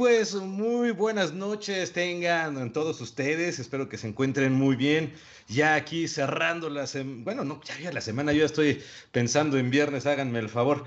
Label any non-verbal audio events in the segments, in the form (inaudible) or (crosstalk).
Pues muy buenas noches tengan todos ustedes. Espero que se encuentren muy bien. Ya aquí cerrando la semana, bueno, no, ya, la semana, yo ya estoy pensando en viernes, háganme el favor.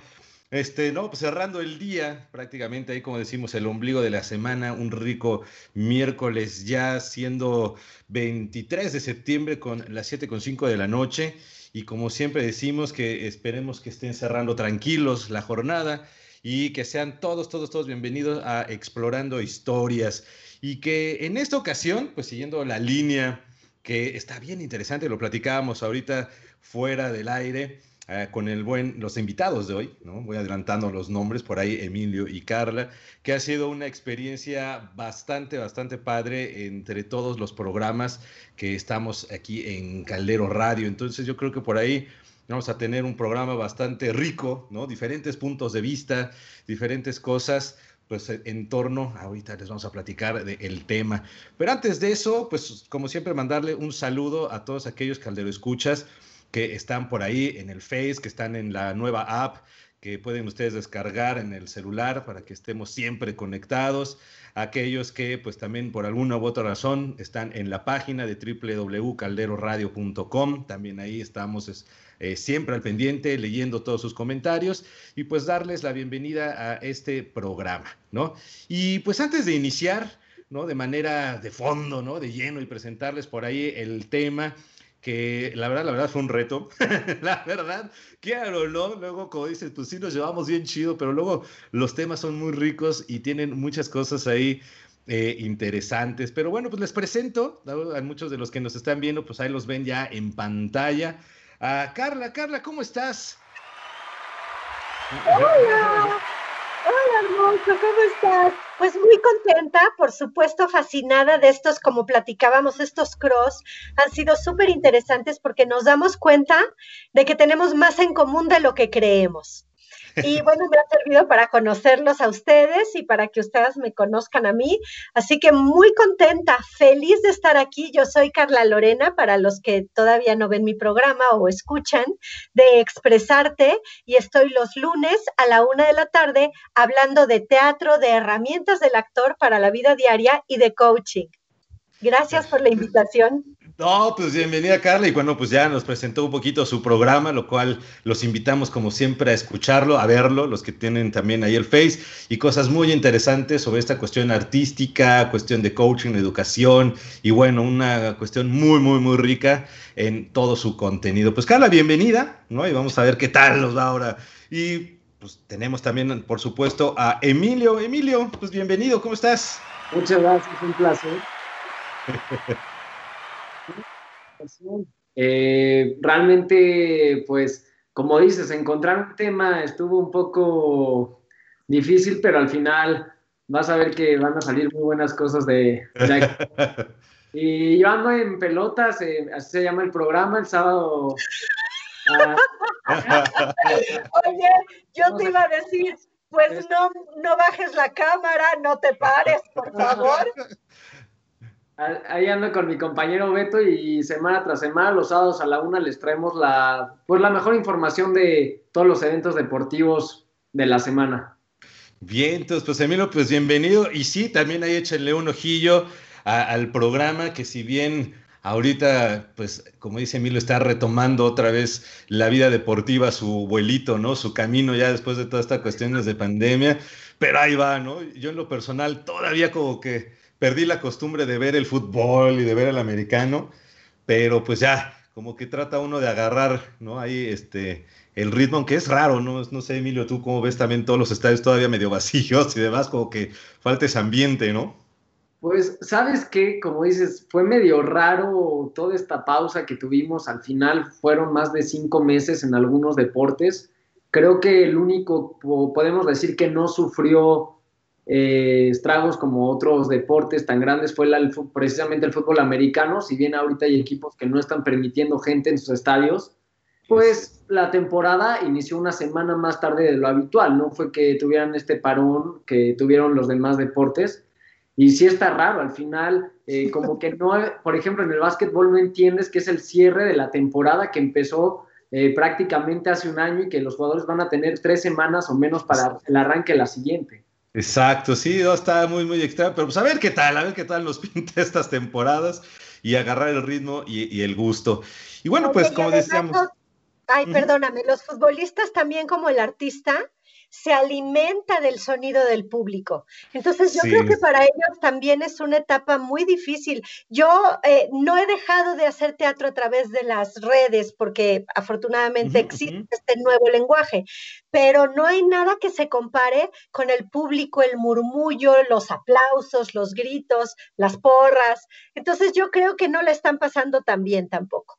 Este, no, pues cerrando el día, prácticamente ahí como decimos, el ombligo de la semana, un rico miércoles ya siendo 23 de septiembre con las 7.5 de la noche. Y como siempre decimos que esperemos que estén cerrando tranquilos la jornada y que sean todos, todos, todos bienvenidos a Explorando Historias. Y que en esta ocasión, pues siguiendo la línea que está bien interesante, lo platicábamos ahorita fuera del aire. Eh, con el buen, los invitados de hoy, ¿no? Voy adelantando los nombres por ahí, Emilio y Carla, que ha sido una experiencia bastante, bastante padre entre todos los programas que estamos aquí en Caldero Radio. Entonces yo creo que por ahí Vamos a tener un programa bastante rico, ¿no? Diferentes puntos de vista, diferentes cosas, pues en torno, ahorita les vamos a platicar del tema. Pero antes de eso, pues como siempre, mandarle un saludo a todos aquellos Caldero Escuchas que están por ahí en el Face, que están en la nueva app, que pueden ustedes descargar en el celular para que estemos siempre conectados. Aquellos que pues también por alguna u otra razón están en la página de www.calderoradio.com, también ahí estamos eh, siempre al pendiente, leyendo todos sus comentarios y pues darles la bienvenida a este programa, ¿no? Y pues antes de iniciar, ¿no? De manera de fondo, ¿no? De lleno y presentarles por ahí el tema que la verdad, la verdad fue un reto, (laughs) la verdad, claro, ¿no? Luego, como dices, pues sí nos llevamos bien chido, pero luego los temas son muy ricos y tienen muchas cosas ahí eh, interesantes. Pero bueno, pues les presento a muchos de los que nos están viendo, pues ahí los ven ya en pantalla. A Carla, Carla, ¿cómo estás? Hola. ¿Cómo estás? Pues muy contenta, por supuesto fascinada de estos, como platicábamos, estos cross han sido súper interesantes porque nos damos cuenta de que tenemos más en común de lo que creemos. (laughs) Y bueno, me ha servido para conocerlos a ustedes y para que ustedes me conozcan a mí. Así que muy contenta, feliz de estar aquí. Yo soy Carla Lorena, para los que todavía no ven mi programa o escuchan, de Expresarte y estoy los lunes a la una de la tarde hablando de teatro, de herramientas del actor para la vida diaria y de coaching. Gracias por la invitación. No, pues bienvenida Carla y bueno, pues ya nos presentó un poquito su programa, lo cual los invitamos como siempre a escucharlo, a verlo, los que tienen también ahí el Face y cosas muy interesantes sobre esta cuestión artística, cuestión de coaching, educación y bueno, una cuestión muy, muy, muy rica en todo su contenido. Pues Carla, bienvenida, ¿no? Y vamos a ver qué tal nos va ahora. Y pues tenemos también, por supuesto, a Emilio. Emilio, pues bienvenido, ¿cómo estás? Muchas gracias, un placer. (laughs) Eh, realmente, pues, como dices, encontrar un tema estuvo un poco difícil, pero al final vas a ver que van a salir muy buenas cosas de, (laughs) Y yo ando en pelotas, eh, así se llama el programa, el sábado. Ah, (laughs) Oye, yo te iba a decir, pues no, no bajes la cámara, no te pares, por favor. (laughs) Ahí ando con mi compañero Beto y semana tras semana, los sábados a la una, les traemos la, pues la mejor información de todos los eventos deportivos de la semana. Bien, entonces, pues Emilio, pues bienvenido. Y sí, también ahí échenle un ojillo al programa, que si bien ahorita, pues como dice Emilio, está retomando otra vez la vida deportiva, su vuelito, ¿no? Su camino ya después de todas estas cuestiones de pandemia, pero ahí va, ¿no? Yo en lo personal todavía como que perdí la costumbre de ver el fútbol y de ver el americano, pero pues ya, como que trata uno de agarrar, ¿no? Ahí este, el ritmo, aunque es raro, ¿no? No sé, Emilio, tú cómo ves también todos los estadios todavía medio vacíos y demás, como que falta ese ambiente, ¿no? Pues, ¿sabes qué? Como dices, fue medio raro toda esta pausa que tuvimos. Al final fueron más de cinco meses en algunos deportes. Creo que el único, podemos decir que no sufrió eh, estragos como otros deportes tan grandes fue precisamente el fútbol americano, si bien ahorita hay equipos que no están permitiendo gente en sus estadios, pues la temporada inició una semana más tarde de lo habitual, no fue que tuvieran este parón que tuvieron los demás deportes, y sí está raro, al final, eh, como que no, por ejemplo, en el básquetbol no entiendes que es el cierre de la temporada que empezó eh, prácticamente hace un año y que los jugadores van a tener tres semanas o menos para el arranque de la siguiente. Exacto, sí, está muy, muy extraño, pero pues a ver qué tal, a ver qué tal nos (laughs) pinta estas temporadas y agarrar el ritmo y, el gusto. Y bueno, pues como decíamos... Ay, perdóname, los futbolistas también como el artista se alimenta del sonido del público. Entonces yo creo que para ellos también es una etapa muy difícil. Yo eh, no he dejado de hacer teatro a través de las redes porque afortunadamente existe este nuevo lenguaje, pero no hay nada que se compare con el público, el murmullo, los aplausos, los gritos, las porras. Entonces yo creo que no le están pasando tan bien tampoco.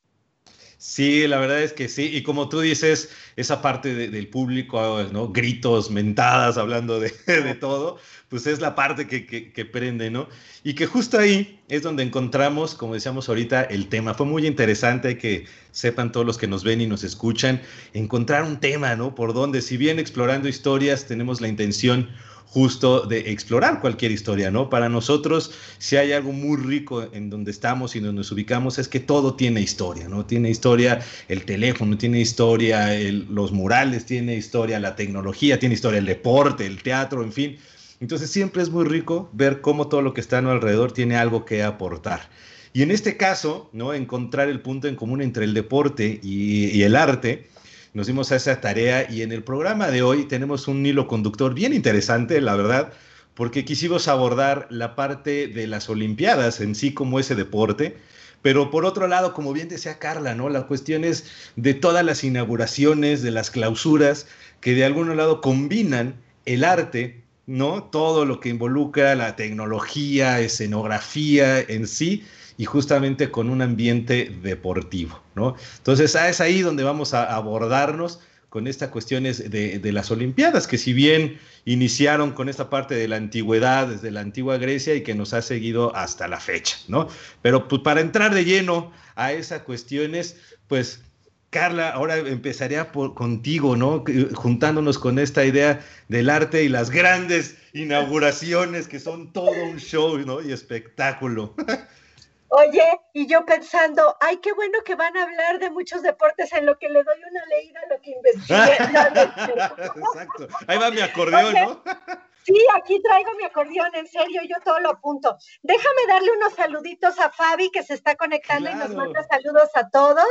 Sí, la verdad es que sí. Y como tú dices, esa parte del público, ¿no? Gritos, mentadas, hablando (laughs) de, todo, pues es la parte que, que, prende, ¿no? Y que justo ahí es donde encontramos, como decíamos ahorita, el tema. Fue muy interesante que sepan todos los que nos ven y nos escuchan, encontrar un tema, ¿no? Por donde, si bien explorando historias, tenemos la intención justo de explorar cualquier historia, ¿no? Para nosotros, si hay algo muy rico en donde estamos y donde nos ubicamos, es que todo tiene historia, ¿no? Tiene historia el teléfono, tiene historia los murales, tiene historia la tecnología, tiene historia el deporte, el teatro, en fin. Entonces siempre es muy rico ver cómo todo lo que está a nuestro alrededor tiene algo que aportar. Y en este caso, ¿no? Encontrar el punto en común entre el deporte y, el arte, nos dimos a esa tarea y en el programa de hoy tenemos un hilo conductor bien interesante, la verdad, porque quisimos abordar la parte de las Olimpiadas en sí como ese deporte, pero por otro lado, como bien decía Carla, ¿no? Las cuestiones de todas las inauguraciones, de las clausuras, que de algún lado combinan el arte, ¿no? Todo lo que involucra la tecnología, escenografía en sí, y justamente con un ambiente deportivo, ¿no? Entonces, ah, es ahí donde vamos a abordarnos con estas cuestiones de, de, las Olimpiadas, que si bien iniciaron con esta parte de la antigüedad, desde la antigua Grecia y que nos ha seguido hasta la fecha, ¿no? Pero pues, para entrar de lleno a esas cuestiones, pues Carla, ahora empezaría por, contigo, ¿no? Juntándonos con esta idea del arte y las grandes inauguraciones que son todo un show, ¿no? Y espectáculo. (laughs) Oye, y yo pensando, ay, qué bueno que van a hablar de muchos deportes en lo que le doy una leída a lo que investigué. (laughs) Exacto. Ahí va mi acordeón, ¿no? (laughs) Sí, aquí traigo mi acordeón, en serio, yo todo lo apunto. Déjame darle unos saluditos a Fabi que se está conectando y nos manda saludos a todos.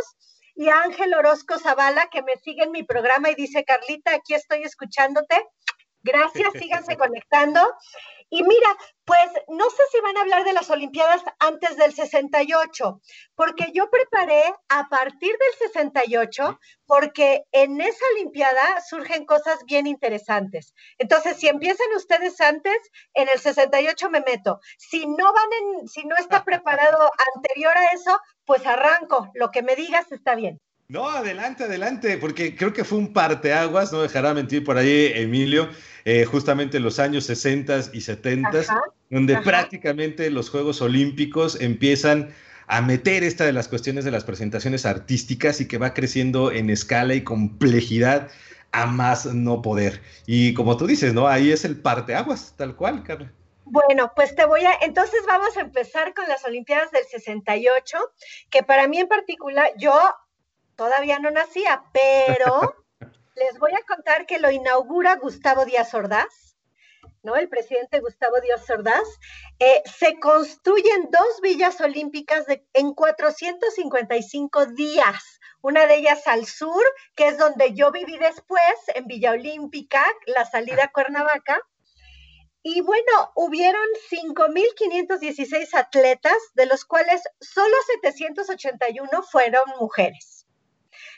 Y a Ángel Orozco Zavala que me sigue en mi programa y dice, Carlita, aquí estoy escuchándote. Gracias, síganse (laughs) conectando. Y mira, pues no sé si van a hablar de las Olimpiadas antes del 68, porque yo preparé a partir del 68, porque en esa Olimpiada surgen cosas bien interesantes. Entonces, si empiezan ustedes antes, en el 68 me meto. Si no van en, si no está (laughs) preparado anterior a eso, pues arranco. Lo que me digas está bien. No, adelante, adelante, porque creo que fue un parteaguas, no dejará mentir por ahí Emilio, eh, justamente en los años 60 y 70, donde prácticamente los Juegos Olímpicos empiezan a meter esta de las cuestiones de las presentaciones artísticas y que va creciendo en escala y complejidad a más no poder. Y como tú dices, ¿no? Ahí es el parteaguas, tal cual, Carla. Bueno, pues te voy a, entonces vamos a empezar con las Olimpiadas del 68, que para mí en particular, yo todavía no nacía, pero (laughs) les voy a contar que lo inaugura Gustavo Díaz Ordaz, ¿no? El presidente Gustavo Díaz Ordaz. Eh, se construyen dos villas olímpicas en 455 días. Una de ellas al sur, que es donde yo viví después, en Villa Olímpica, la salida a Cuernavaca. Y bueno, hubieron 5.516 atletas, de los cuales solo 781 fueron mujeres.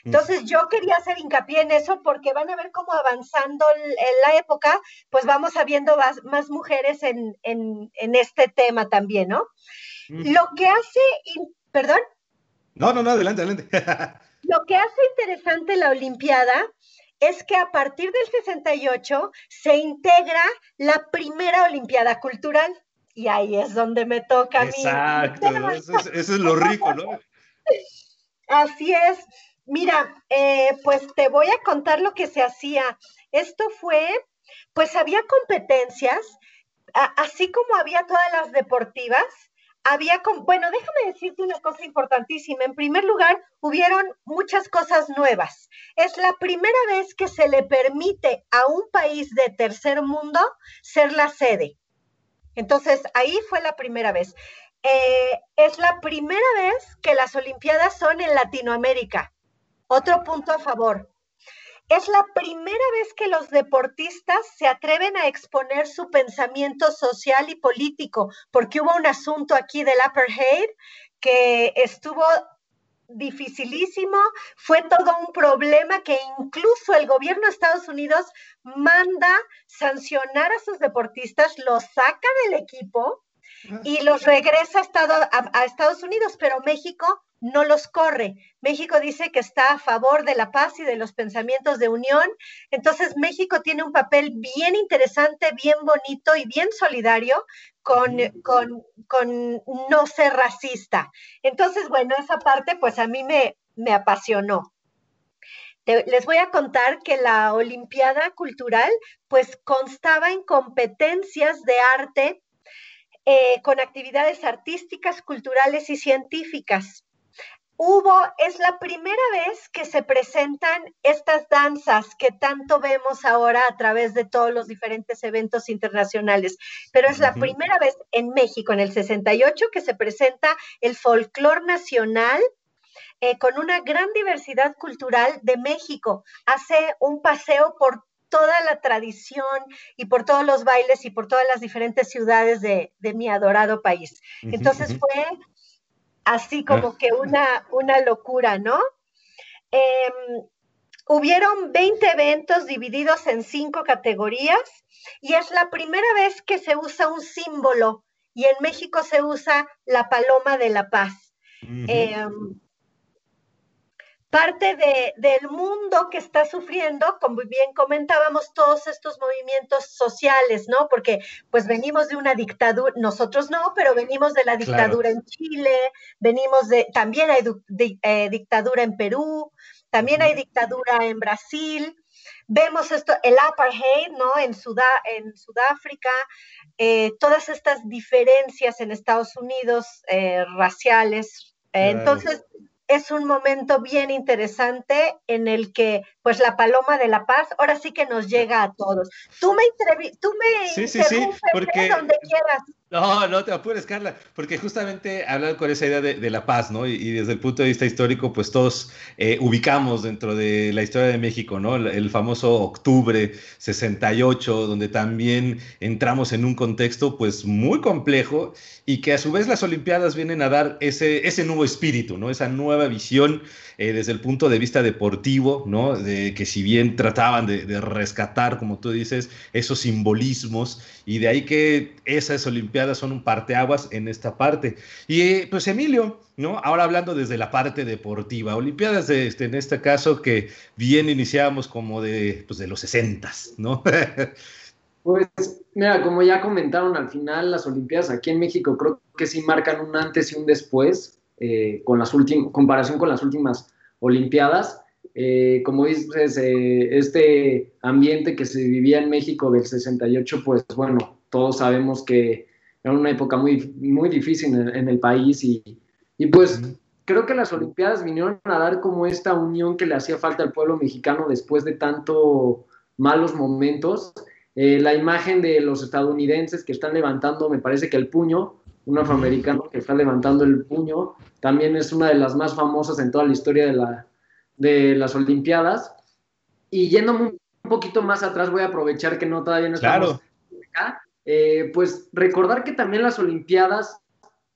Entonces yo quería hacer hincapié en eso porque van a ver cómo avanzando en la época, pues vamos viendo más, más mujeres en, este tema también, ¿no? Lo que hace, perdón. No, no, no, adelante, adelante. (laughs) Lo que hace interesante la Olimpiada es que a partir del 68 se integra la primera Olimpiada Cultural. Y ahí es donde me toca a mí. Exacto, eso, es, eso es lo rico, ¿no? (laughs) Así es. Mira, eh, pues te voy a contar lo que se hacía. Esto fue, pues había competencias, así como había todas las deportivas, había, bueno, déjame decirte una cosa importantísima. En primer lugar, hubieron muchas cosas nuevas. Es la primera vez que se le permite a un país de tercer mundo ser la sede. Entonces, ahí fue la primera vez. Eh, es la primera vez que las Olimpiadas son en Latinoamérica. Otro punto a favor. Es la primera vez que los deportistas se atreven a exponer su pensamiento social y político, porque hubo un asunto aquí del apartheid que estuvo dificilísimo, fue todo un problema que incluso el gobierno de Estados Unidos manda sancionar a sus deportistas, los saca del equipo y los regresa a, Estados Unidos, pero México no los corre. México dice que está a favor de la paz y de los pensamientos de unión. Entonces, México tiene un papel bien interesante, bien bonito y bien solidario con, con, no ser racista. Entonces, bueno, esa parte pues a mí me, me apasionó. les voy a contar que la Olimpiada Cultural pues constaba en competencias de arte eh, con actividades artísticas, culturales y científicas. Hubo, es la primera vez que se presentan estas danzas que tanto vemos ahora a través de todos los diferentes eventos internacionales, pero es la primera vez en México, en el 68, que se presenta el folclor nacional eh, con una gran diversidad cultural de México. Hace un paseo por toda la tradición y por todos los bailes y por todas las diferentes ciudades de, mi adorado país. Entonces fue así como ah. que una, una locura, ¿no? Em, hubieron 20 eventos divididos en cinco categorías y es la primera vez que se usa un símbolo y en México se usa la paloma de la paz parte de, del mundo que está sufriendo, como bien comentábamos, todos estos movimientos sociales, ¿no? Porque pues venimos de una dictadura, nosotros no, pero venimos de la dictadura en Chile, venimos de, también hay eh, dictadura en Perú, también hay dictadura en Brasil. Vemos esto, el apartheid, ¿no? En, en Sudáfrica, eh, todas estas diferencias en Estados Unidos eh, raciales. entonces, es un momento bien interesante en el que, pues, la paloma de la paz ahora sí que nos llega a todos. Tú me, tú me sí, sí, sí, porque... donde quieras. No, no te apures, Carla, porque justamente hablar con esa idea de, la paz, ¿no? Y, desde el punto de vista histórico, pues todos eh, ubicamos dentro de la historia de México, ¿no? El, famoso octubre 68, donde también entramos en un contexto, pues, muy complejo y que a su vez las Olimpiadas vienen a dar ese, ese nuevo espíritu, ¿no? Esa nueva visión eh, desde el punto de vista deportivo, ¿no? De que si bien trataban de, de rescatar, como tú dices, esos simbolismos y de ahí que esas Olimpiadas son un parteaguas en esta parte. Y pues Emilio, ¿no? Ahora hablando desde la parte deportiva, Olimpiadas de, este, en este caso que bien iniciamos como de, pues, de los 60, ¿no? (laughs) Pues mira, como ya comentaron al final, las Olimpiadas aquí en México creo que sí marcan un antes y un después eh, con las últimas, comparación con las últimas Olimpiadas. Eh, como dices, eh, este ambiente que se vivía en México del 68, pues bueno, todos sabemos que era una época muy, muy difícil en, el país y, y pues creo que las Olimpiadas vinieron a dar como esta unión que le hacía falta al pueblo mexicano después de tanto malos momentos. Eh, la imagen de los estadounidenses que están levantando, me parece que el puño, un afroamericano que está levantando el puño, también es una de las más famosas en toda la historia de, la, de las Olimpiadas. Y yendo un poquito más atrás, voy a aprovechar que no todavía no estamos acá. Eh, pues recordar que también las Olimpiadas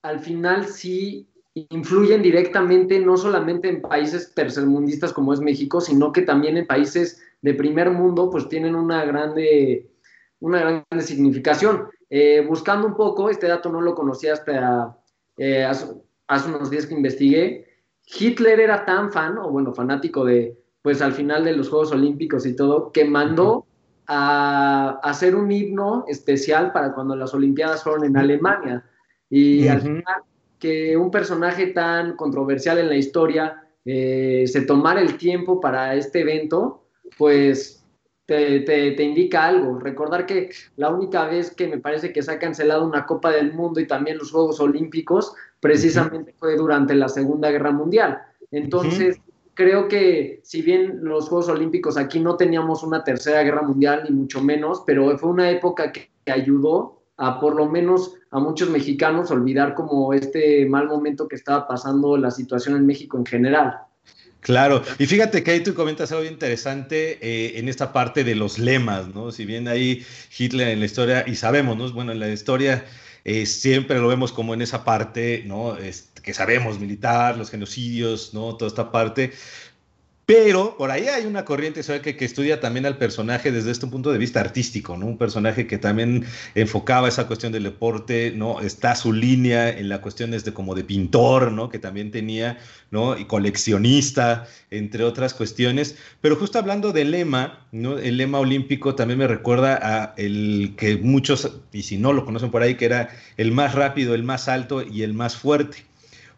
al final sí influyen directamente no solamente en países tercermundistas como es México, sino que también en países de primer mundo pues tienen una grande, una significación. Eh, buscando un poco, este dato no lo conocía hasta eh, hace, unos días que investigué, Hitler era tan fan, o bueno, fanático de, pues al final de los Juegos Olímpicos y todo, que mandó a, hacer un himno especial para cuando las Olimpiadas fueron en Alemania. Y al final, que un personaje tan controversial en la historia eh, se tomara el tiempo para este evento, pues te, indica algo. Recordar que la única vez que me parece que se ha cancelado una Copa del Mundo y también los Juegos Olímpicos, precisamente fue durante la Segunda Guerra Mundial. Entonces, creo que si bien los Juegos Olímpicos aquí no teníamos una Tercera Guerra Mundial, ni mucho menos, pero fue una época que, ayudó a por lo menos a muchos mexicanos olvidar como este mal momento que estaba pasando la situación en México en general. Claro, y fíjate que ahí tú comentas algo interesante eh, en esta parte de los lemas, ¿no? Si bien ahí Hitler en la historia, y sabemos, ¿no? Bueno, en la historia eh, siempre lo vemos como en esa parte, ¿no? Que sabemos, militar, los genocidios, ¿no? Toda esta parte, pero por ahí hay una corriente que, que, estudia también al personaje desde este punto de vista artístico, ¿no? Un personaje que también enfocaba esa cuestión del deporte, ¿no? Está su línea en la cuestión de como de pintor, ¿no? Que también tenía, ¿no? Y coleccionista, entre otras cuestiones. Pero justo hablando del lema, ¿no? El lema olímpico también me recuerda a el que muchos, y si no lo conocen por ahí, que era el más rápido, el más alto y el más fuerte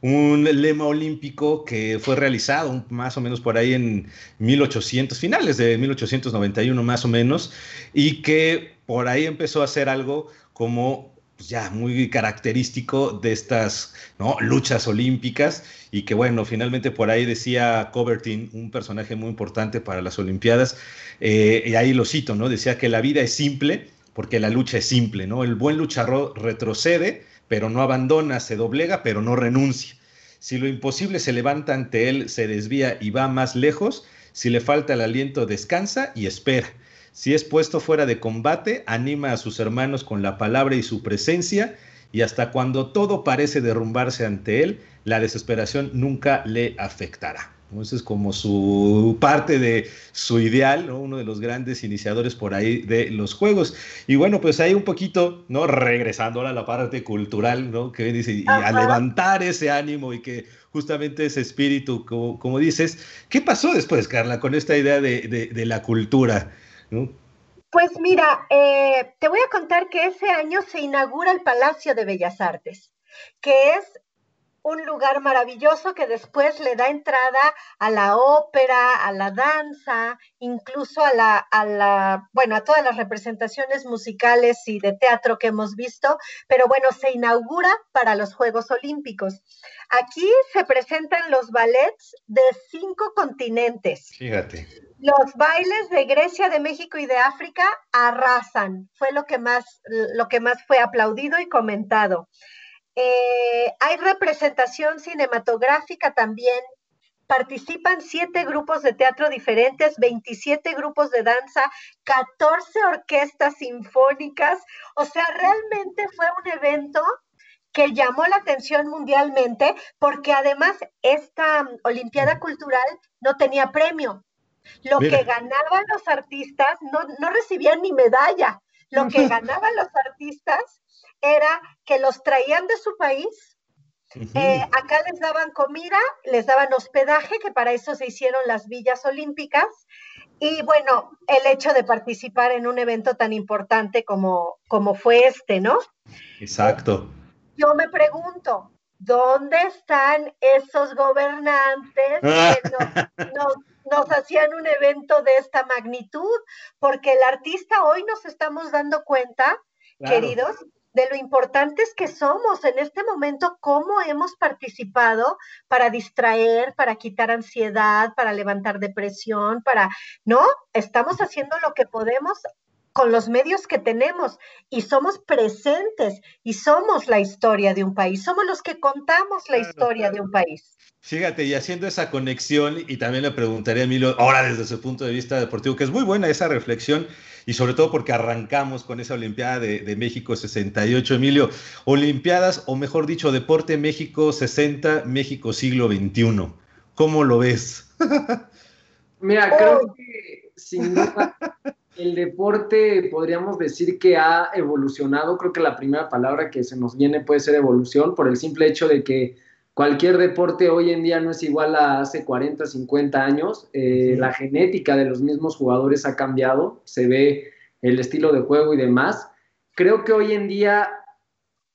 un lema olímpico que fue realizado más o menos por ahí en 1800, finales de 1891 más o menos, y que por ahí empezó a ser algo como pues, ya muy característico de estas luchas olímpicas y que bueno, finalmente por ahí decía Cobertin, un personaje muy importante para las Olimpiadas, eh, y ahí lo cito, ¿no? Decía que la vida es simple porque la lucha es simple, ¿no? El buen luchador retrocede, pero no abandona, se doblega, pero no renuncia. Si lo imposible se levanta ante él, se desvía y va más lejos, si le falta el aliento, descansa y espera. Si es puesto fuera de combate, anima a sus hermanos con la palabra y su presencia, y hasta cuando todo parece derrumbarse ante él, la desesperación nunca le afectará. Entonces, como su parte de su ideal, uno de los grandes iniciadores por ahí de los juegos. Y bueno, pues ahí un poquito, ¿no? Regresando a la parte cultural, ¿no? Que dice, y a levantar ese ánimo y que justamente ese espíritu, como, dices, ¿qué pasó después, Carla, con esta idea de, la cultura? Pues mira, eh, te voy a contar que ese año se inaugura el Palacio de Bellas Artes, que es un lugar maravilloso que después le da entrada a la ópera, a la danza, incluso a la, a la, bueno, a todas las representaciones musicales y de teatro que hemos visto, pero bueno, se inaugura para los Juegos Olímpicos. Aquí se presentan los ballets de cinco continentes. Fíjate. Los bailes de Grecia, de México y de África arrasan. Fue lo que más, lo que más fue aplaudido y comentado. Eh, hay representación cinematográfica también. Participan siete grupos de teatro diferentes, 27 grupos de danza, 14 orquestas sinfónicas. O sea, realmente fue un evento que llamó la atención mundialmente porque además esta Olimpiada Cultural no tenía premio. Lo que ganaban los artistas no, no recibían ni medalla. Lo que ganaban los artistas era que los traían de su país, eh, acá les daban comida, les daban hospedaje, que para eso se hicieron las villas olímpicas, y bueno, el hecho de participar en un evento tan importante como, como fue este, ¿no? Exacto. Yo me pregunto, ¿dónde están esos gobernantes que (laughs) nos, hacían un evento de esta magnitud? Porque el artista hoy nos estamos dando cuenta, queridos, de lo importantes que somos en este momento, cómo hemos participado para distraer, para quitar ansiedad, para levantar depresión, para, ¿no? Estamos haciendo lo que podemos con los medios que tenemos y somos presentes y somos la historia de un país, somos los que contamos la historia de un país. Fíjate, y haciendo esa conexión, y también le preguntaría a Emilio, ahora desde su punto de vista deportivo, que es muy buena esa reflexión, y sobre todo porque arrancamos con esa Olimpiada de, México 68. Emilio, Olimpiadas, o mejor dicho, Deporte México 60, México siglo XXI. ¿Cómo lo ves? (laughs) Mira, creo oh. que sin duda el deporte podríamos decir que ha evolucionado. Creo que la primera palabra que se nos viene puede ser evolución, por el simple hecho de que cualquier deporte hoy en día no es igual a hace 40, 50 años. Eh, la genética de los mismos jugadores ha cambiado, se ve el estilo de juego y demás. Creo que hoy en día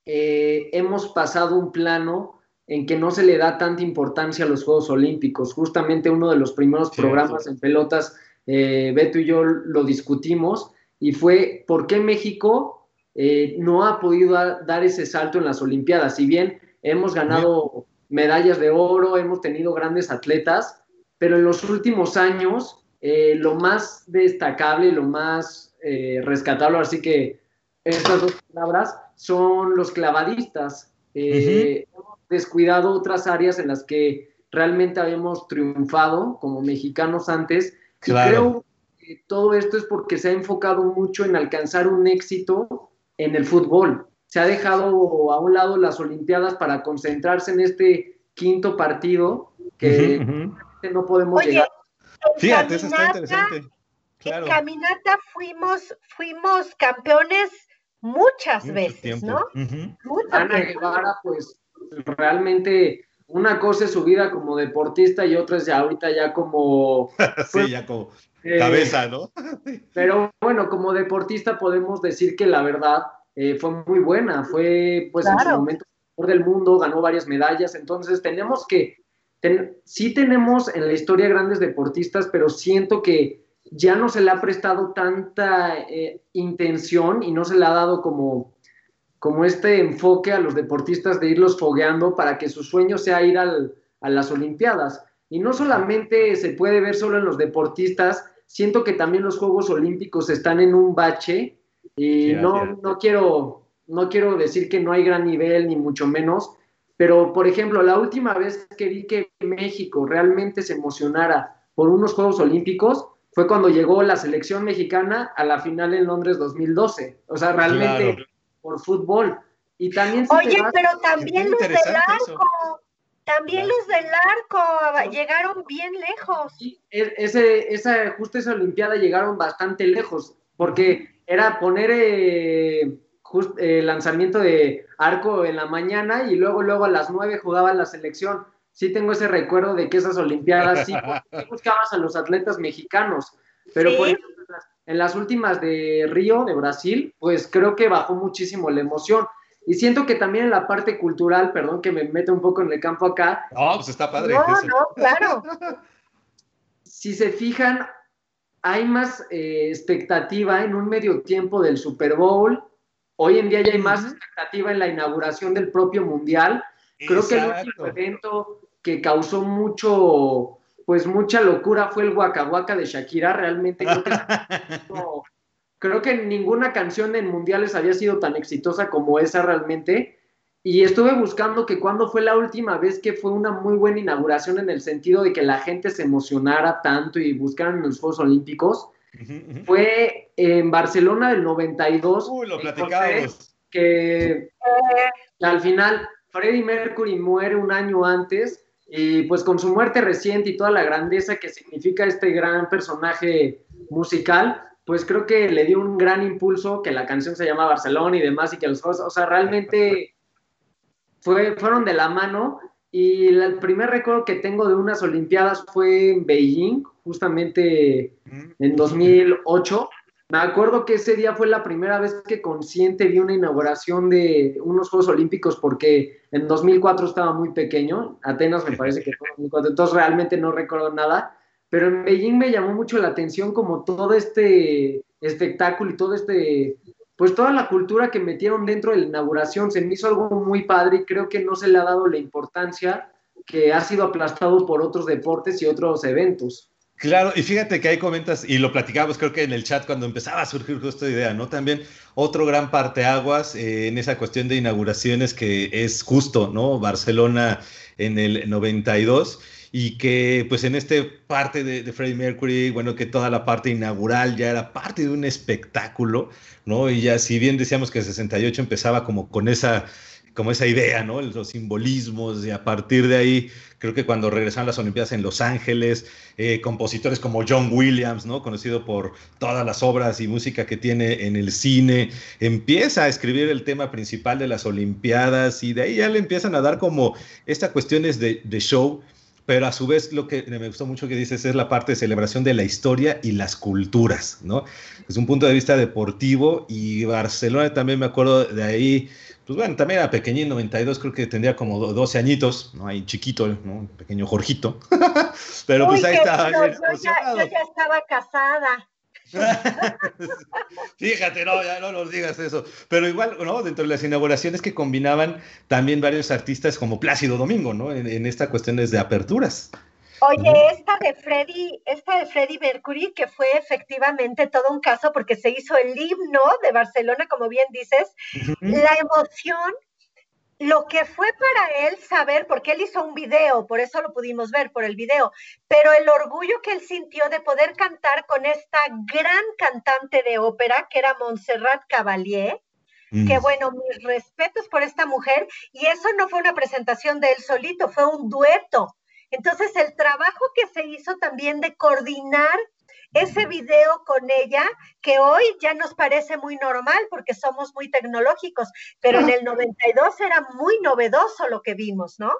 eh, hemos pasado un plano en que no se le da tanta importancia a los Juegos Olímpicos. Justamente uno de los primeros programas en pelotas eh, Beto y yo lo discutimos, y fue por qué México eh, no ha podido dar ese salto en las Olimpiadas. Si bien hemos ganado medallas de oro, hemos tenido grandes atletas, pero en los últimos años eh, lo más destacable, lo más rescatable, así que estas dos palabras, son los clavadistas. Hemos descuidado otras áreas en las que realmente habíamos triunfado como mexicanos antes. Claro. creo que todo esto es porque se ha enfocado mucho en alcanzar un éxito en el fútbol. Se ha dejado a un lado las Olimpiadas para concentrarse en este quinto partido que no podemos llegar. Fíjate, eso está interesante. En caminata fuimos, fuimos campeones muchas veces, ¿no? Ana Guevara, pues realmente una cosa es su vida como deportista y otra es ya ahorita ya como... (laughs) sí, pues, ya como eh, cabeza, ¿no? (laughs) pero bueno, como deportista podemos decir que la verdad eh, fue muy buena, fue pues en su momento del mundo, ganó varias medallas, entonces tenemos que, sí tenemos en la historia grandes deportistas, pero siento que ya no se le ha prestado tanta eh, intención y no se le ha dado como como este enfoque a los deportistas de irlos fogueando para que su sueño sea ir al, a las Olimpiadas. Y no solamente se puede ver solo en los deportistas, siento que también los Juegos Olímpicos están en un bache y no, no, quiero, no quiero decir que no hay gran nivel, ni mucho menos, pero por ejemplo, la última vez que vi que México realmente se emocionara por unos Juegos Olímpicos fue cuando llegó la selección mexicana a la final en Londres 2012. O sea, realmente por fútbol. Y también Oye, pero también los del arco, también los del arco llegaron bien lejos. Sí, e, ese, esa, justo esa Olimpiada llegaron bastante lejos, porque era poner eh, el lanzamiento de arco en la mañana y luego, luego a las nueve jugaba la selección. Sí tengo ese recuerdo de que esas Olimpiadas sí, (laughs) buscabas a los atletas mexicanos, pero por ejemplo, en las últimas de Río, de Brasil, pues creo que bajó muchísimo la emoción. Y siento que también en la parte cultural, perdón que me mete un poco en el campo acá. No, pues está padre. No, no, (laughs) claro. si se fijan, hay más eh, expectativa en un medio tiempo del Super Bowl. Hoy en día ya hay más expectativa en la inauguración del propio Mundial. Creo que el último evento que causó mucho pues mucha locura fue el Waka de Shakira. Realmente creo que, (laughs) creo que ninguna canción en mundiales había sido tan exitosa como esa realmente. Y estuve buscando que cuando fue la última vez que fue una muy buena inauguración en el sentido de que la gente se emocionara tanto y buscaran los Juegos Olímpicos. Fue en Barcelona del 92. Uy, lo platicábamos. Que, que al final Freddie Mercury muere un año antes y pues con su muerte reciente y toda la grandeza que significa este gran personaje musical, pues creo que le dio un gran impulso, que la canción se llama Barcelona y demás, y que los o sea, realmente (laughs) fue, fueron de la mano. Y el primer recuerdo que tengo de unas Olimpiadas fue en Beijing, justamente en 2008. Me acuerdo que ese día fue la primera vez que consciente vi una inauguración de unos Juegos Olímpicos porque en 2004 estaba muy pequeño, Atenas me parece que fue en 2004, entonces realmente no recuerdo nada, pero en Beijing me llamó mucho la atención como todo este espectáculo y todo este, pues toda la cultura que metieron dentro de la inauguración, se me hizo algo muy padre y creo que no se le ha dado la importancia que ha sido aplastado por otros deportes y otros eventos. Claro, y fíjate que ahí comentas, y lo platicábamos creo que en el chat cuando empezaba a surgir esta idea, ¿no? También otro gran parteaguas eh, en esa cuestión de inauguraciones que es justo, ¿no? Barcelona en el 92 y que pues en este parte de, de, Freddie Mercury, bueno, que toda la parte inaugural ya era parte de un espectáculo, ¿no? Y ya si bien decíamos que el 68 empezaba como con esa como esa idea, ¿no? Los simbolismos, y a partir de ahí, creo que cuando regresaron las Olimpiadas en Los Ángeles, eh, compositores como John Williams, ¿no? Conocido por todas las obras y música que tiene en el cine, empieza a escribir el tema principal de las Olimpiadas y de ahí ya le empiezan a dar como estas cuestiones de, de show pero a su vez lo que me gustó mucho que dices es la parte de celebración de la historia y las culturas, ¿no? Desde un punto de vista deportivo y Barcelona también me acuerdo de ahí, pues bueno, también era pequeñín, 92, creo que tendría como 12 añitos, ¿no? Ahí chiquito, ¿no? Pequeño Jorgito. (laughs) pero pues ahí estaba. Yo, ya, yo ya estaba casada. (laughs) Fíjate, no, ya no nos digas eso. Pero igual, ¿no? Dentro de las inauguraciones que combinaban también varios artistas como Plácido Domingo, ¿no? En, en esta cuestiones de aperturas. Oye, esta de Freddy, esta de Freddie Mercury, que fue efectivamente todo un caso porque se hizo el himno de Barcelona, como bien dices, la emoción lo que fue para él saber, porque él hizo un video, por eso lo pudimos ver por el video, pero el orgullo que él sintió de poder cantar con esta gran cantante de ópera, que era Montserrat Cavalier, que bueno, mis respetos por esta mujer, y eso no fue una presentación de él solito, fue un dueto. Entonces, el trabajo que se hizo también de coordinar ese video con ella, que hoy ya nos parece muy normal porque somos muy tecnológicos, pero en el 92 era muy novedoso lo que vimos, ¿no?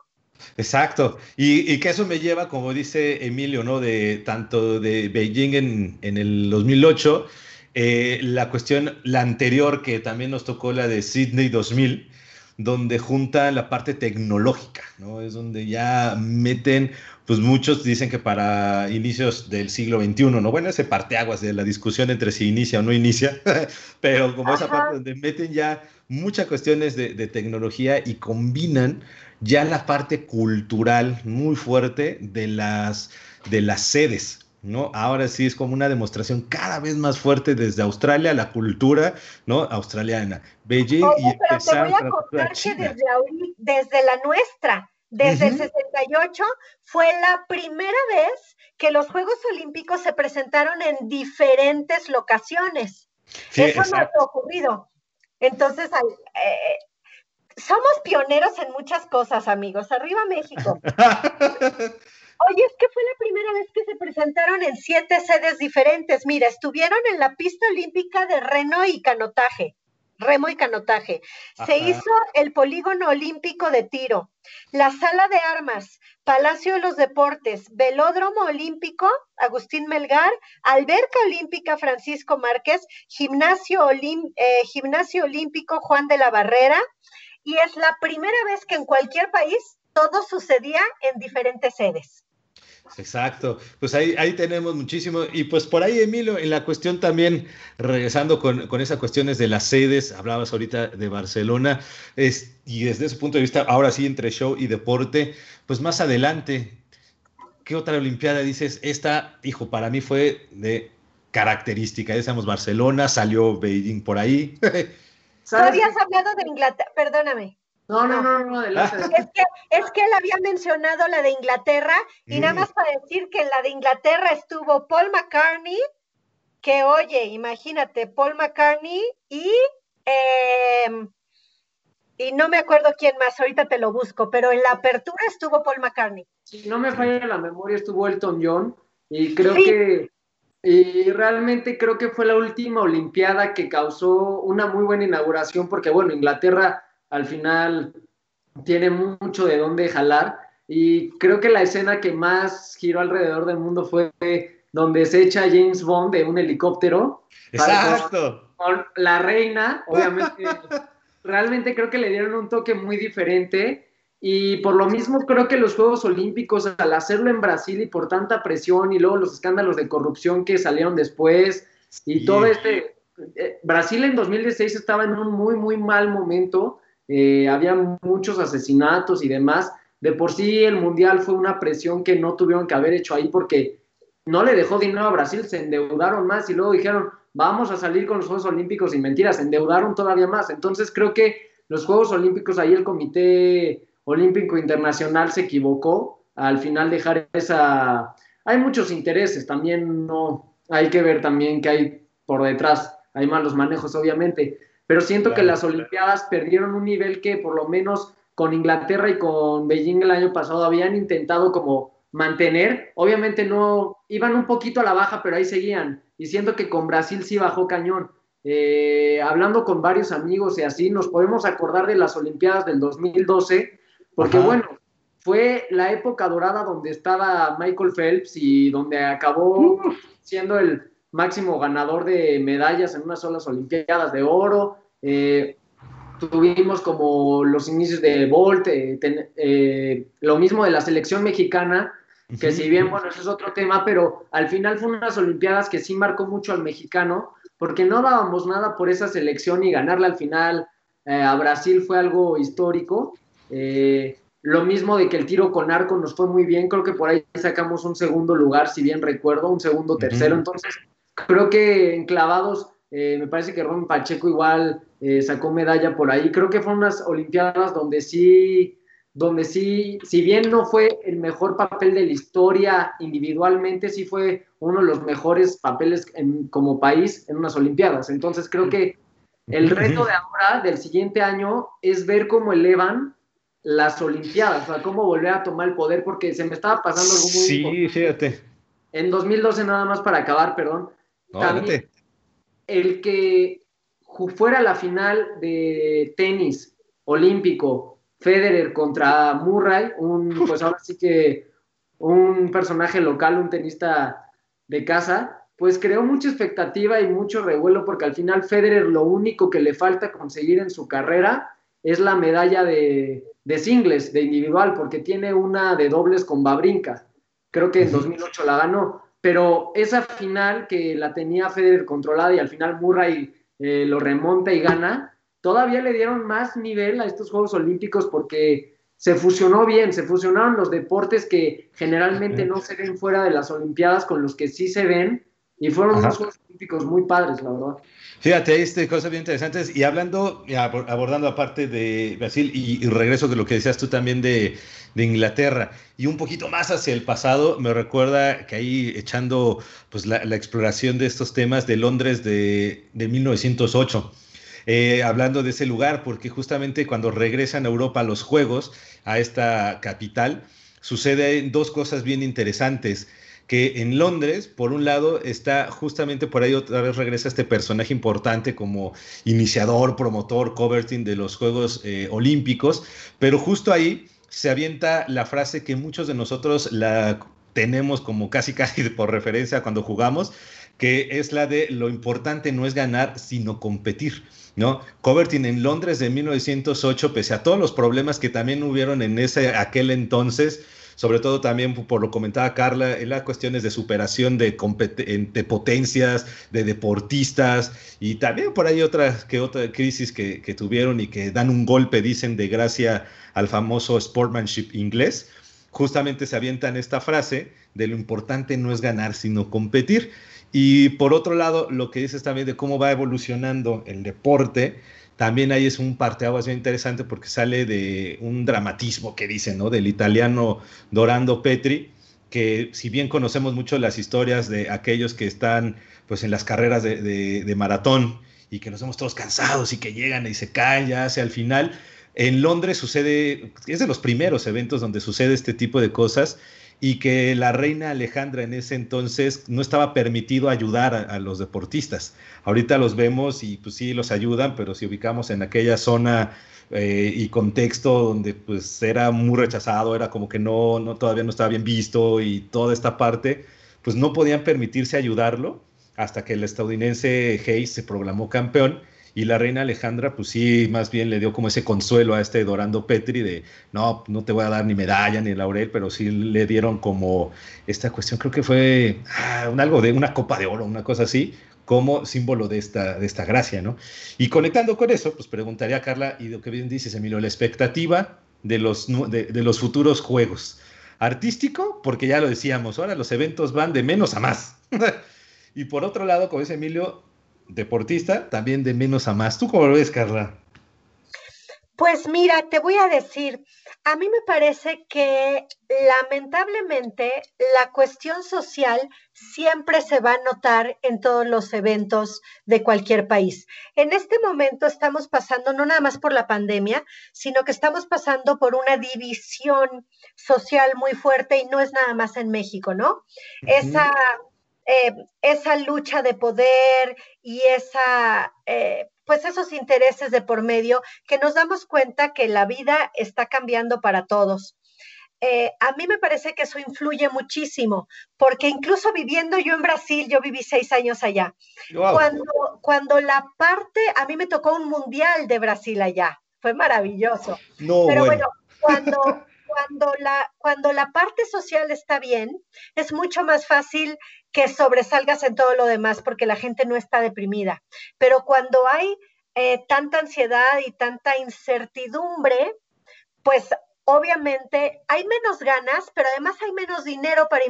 Exacto, y, que eso me lleva, como dice Emilio, ¿no? De tanto de Beijing en, en el 2008, eh, la cuestión, la anterior que también nos tocó, la de Sydney 2000, donde junta la parte tecnológica, ¿no? Es donde ya meten pues muchos dicen que para inicios del siglo XXI, ¿no? Bueno, ese parteaguas de la discusión entre si inicia o no inicia, (laughs) pero como esa parte donde meten ya muchas cuestiones de, tecnología y combinan ya la parte cultural muy fuerte de las, de las sedes, ¿no? Ahora sí es como una demostración cada vez más fuerte desde Australia, la cultura, ¿no? Australiana, Beijing y pero te voy a contar que desde, desde la nuestra, desde el 68 fue la primera vez que los Juegos Olímpicos se presentaron en diferentes locaciones. Eso no ha ocurrido. Entonces, eh, somos pioneros en muchas cosas, amigos. Arriba México. (laughs) Oye, es que fue la primera vez que se presentaron en siete sedes diferentes. Mira, estuvieron en la pista olímpica de reno y canotaje remo y canotaje. Se hizo el polígono olímpico de tiro, la sala de armas, Palacio de los Deportes, Velódromo Olímpico, Agustín Melgar, Alberca Olímpica Francisco Márquez, Gimnasio, eh, Gimnasio Olímpico Juan de la Barrera, y es la primera vez que en cualquier país todo sucedía en diferentes sedes. Exacto, pues ahí, ahí tenemos muchísimo. Y pues por ahí, Emilio, en la cuestión también, regresando con, con esas cuestiones de las sedes, hablabas ahorita de Barcelona, es, y desde ese punto de vista, ahora sí, entre show y deporte, pues más adelante, ¿qué otra Olimpiada dices? Esta, hijo, para mí fue de característica. Decíamos Barcelona, salió Beijing por ahí. (laughs) ¿Tú habías hablado de Inglaterra? Perdóname. No, no, no, no, Es que, es que él había mencionado la de Inglaterra y nada más para decir que en la de Inglaterra estuvo Paul McCartney, que oye, imagínate, Paul McCartney y, em, y no me acuerdo quién más, ahorita te lo busco, pero en la apertura estuvo Paul McCartney. Si no me falla la memoria, estuvo Elton John y creo que y realmente creo que fue la última Olimpiada que causó una muy buena inauguración porque bueno, Inglaterra al final tiene mucho de dónde jalar. Y creo que la escena que más giró alrededor del mundo fue donde se echa James Bond de un helicóptero. Exacto. Con, la reina, obviamente. (laughs) realmente creo que le dieron un toque muy diferente. Y por lo mismo creo que los Juegos Olímpicos, al hacerlo en Brasil y por tanta presión y luego los escándalos de corrupción que salieron después y todo este... Eh, Brasil en 2016 estaba en un muy, muy mal momento eh, había muchos asesinatos y demás. De por sí el Mundial fue una presión que no tuvieron que haber hecho ahí porque no le dejó dinero a Brasil, se endeudaron más y luego dijeron, vamos a salir con los Juegos Olímpicos y mentiras, se endeudaron todavía más. Entonces creo que los Juegos Olímpicos, ahí el Comité Olímpico Internacional se equivocó al final dejar esa... Hay muchos intereses, también no hay que ver también que hay por detrás, hay malos manejos obviamente, pero siento que las Olimpiadas perdieron un nivel que por lo menos con Inglaterra y con Beijing el año pasado habían intentado como mantener, obviamente no, iban un poquito a la baja, pero ahí seguían, y siento que con Brasil sí bajó cañón. Eh, hablando con varios amigos y así, nos podemos acordar de las Olimpiadas del 2012, porque bueno, fue la época dorada donde estaba Michael Phelps y donde acabó siendo el máximo ganador de medallas en unas solas Olimpiadas de oro. Eh, tuvimos como los inicios de Bolt, eh, eh, lo mismo de la selección mexicana, que si bien, bueno, eso es otro tema, pero al final fue unas Olimpiadas que sí marcó mucho al mexicano, porque no dábamos nada por esa selección y ganarla al final a Brasil fue algo histórico. lo mismo de que el tiro con arco nos fue muy bien, creo que por ahí sacamos un segundo lugar, si bien recuerdo, un segundo, tercero, entonces creo que en clavados eh, me parece que Ron Pacheco igual eh, sacó medalla por ahí. Creo que fueron unas Olimpiadas donde sí, donde sí, si bien no fue el mejor papel de la historia individualmente, sí fue uno de los mejores papeles como país en unas Olimpiadas. Entonces creo que el reto de ahora, del siguiente año, es ver cómo elevan las Olimpiadas, o sea, cómo volver a tomar el poder, porque se me estaba pasando algo muy Sí, fíjate. En 2012, nada más para acabar, perdón, también el que fuera la final de tenis olímpico, Federer contra Murray, un, (laughs) pues ahora sí que un personaje local, un tenista de casa, pues creó mucha expectativa y mucho revuelo porque al final Federer lo único que le falta conseguir en su carrera es la medalla de, de singles, de individual, porque tiene una de dobles con Babrinka. Creo que en 2008 la ganó pero esa final que la tenía Federer controlada y al final Murray eh, lo remonta y gana, todavía le dieron más nivel a estos Juegos Olímpicos porque se fusionó bien, se fusionaron los deportes que generalmente no se ven fuera de las Olimpiadas con los que sí se ven y fueron unos Juegos Olímpicos muy padres, la verdad. Fíjate, este, cosas bien interesantes. Y hablando, abordando aparte de Brasil, y, regreso de lo que decías tú también de, Inglaterra, y un poquito más hacia el pasado, me recuerda que ahí echando pues, la, exploración de estos temas de Londres de, 1908. Eh, hablando de ese lugar, porque justamente cuando regresan a Europa los Juegos, a esta capital, suceden dos cosas bien interesantes que en Londres, por un lado, está justamente por ahí otra vez regresa este personaje importante como iniciador, promotor, coverting de los Juegos eh, Olímpicos, pero justo ahí se avienta la frase que muchos de nosotros la tenemos como casi casi por referencia cuando jugamos, que es la de lo importante no es ganar, sino competir. ¿no? Coverting en Londres de 1908, pese a todos los problemas que también hubieron en ese aquel entonces, sobre todo también por lo comentaba Carla, en las cuestiones de superación de, de potencias, de deportistas y también por ahí otras que otra crisis que, que tuvieron y que dan un golpe, dicen, de gracia al famoso sportsmanship inglés justamente se avientan esta frase de lo importante no es ganar, sino competir. Y por otro lado, lo que dices también de cómo va evolucionando el deporte, también ahí es un parteaguas bien interesante porque sale de un dramatismo que dicen, ¿no? Del italiano Dorando Petri, que si bien conocemos mucho las historias de aquellos que están pues en las carreras de, maratón y que nos vemos todos cansados y que llegan y se caen ya hacia el final, en Londres sucede, es de los primeros eventos donde sucede este tipo de cosas y que la reina Alejandra en ese entonces no estaba permitido ayudar a, los deportistas. Ahorita los vemos y pues sí los ayudan, pero si ubicamos en aquella zona eh, y contexto donde pues era muy rechazado, era como que no, no, todavía no estaba bien visto y toda esta parte, pues no podían permitirse ayudarlo hasta que el estadounidense Hayes se proclamó campeón y la reina Alejandra, pues sí, más bien le dio como ese consuelo a este Dorando Petri de, no, no te voy a dar ni medalla ni laurel, pero sí le dieron como esta cuestión, creo que fue ah, un, algo de una copa de oro, una cosa así, como símbolo de esta, de esta gracia, ¿no? Y conectando con eso, pues preguntaría a Carla, y lo que bien dices, Emilio, la expectativa de los, de, de los futuros juegos. Artístico, porque ya lo decíamos, ahora los eventos van de menos a más. (laughs) y por otro lado, como dice Emilio, deportista, también de menos a más. ¿Tú cómo lo ves, Carla? Pues mira, te voy a decir, a mí me parece que lamentablemente la cuestión social siempre se va a notar en todos los eventos de cualquier país. En este momento estamos pasando no nada más por la pandemia, sino que estamos pasando por una división social muy fuerte y no es nada más en México, ¿no? Esa eh, esa lucha de poder y esa, eh, pues esos intereses de por medio que nos damos cuenta que la vida está cambiando para todos. eh, a mí me parece que eso influye muchísimo, porque incluso viviendo yo en Brasil, yo viví seis años allá, cuando, cuando la parte, a mí me tocó un mundial de Brasil allá, fue maravilloso. No, Pero bueno, cuando, (laughs) cuando, la, cuando la parte social está bien, es mucho más fácil que sobresalgas en todo lo demás porque la gente no está deprimida. Pero cuando hay eh, tanta ansiedad y tanta incertidumbre, pues obviamente hay menos ganas, pero además hay menos dinero para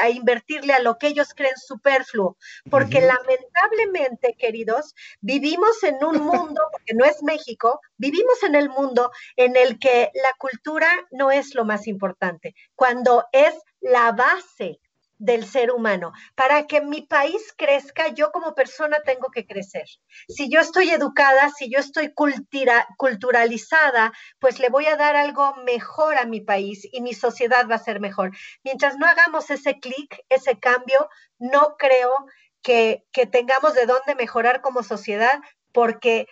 a invertirle a lo que ellos creen superfluo, porque lamentablemente, queridos, vivimos en un (laughs) mundo, porque no es México, vivimos en el mundo en el que la cultura no es lo más importante, cuando es la base del ser humano. Para que mi país crezca, yo como persona tengo que crecer. Si yo estoy educada, si yo estoy culturalizada, pues le voy a dar algo mejor a mi país y mi sociedad va a ser mejor. Mientras no hagamos ese clic, ese cambio, no creo que, que tengamos de dónde mejorar como sociedad porque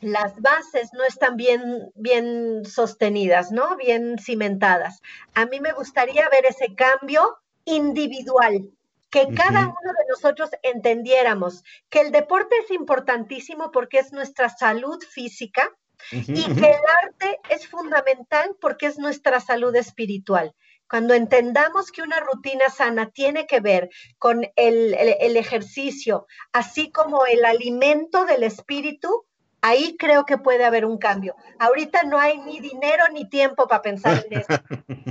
las bases no están bien, bien sostenidas, ¿no? Bien cimentadas. A mí me gustaría ver ese cambio individual, que cada uno de nosotros entendiéramos que el deporte es importantísimo porque es nuestra salud física y que el arte es fundamental porque es nuestra salud espiritual. Cuando entendamos que una rutina sana tiene que ver con el, el ejercicio, así como el alimento del espíritu, ahí creo que puede haber un cambio. Ahorita no hay ni dinero ni tiempo para pensar en eso. (laughs)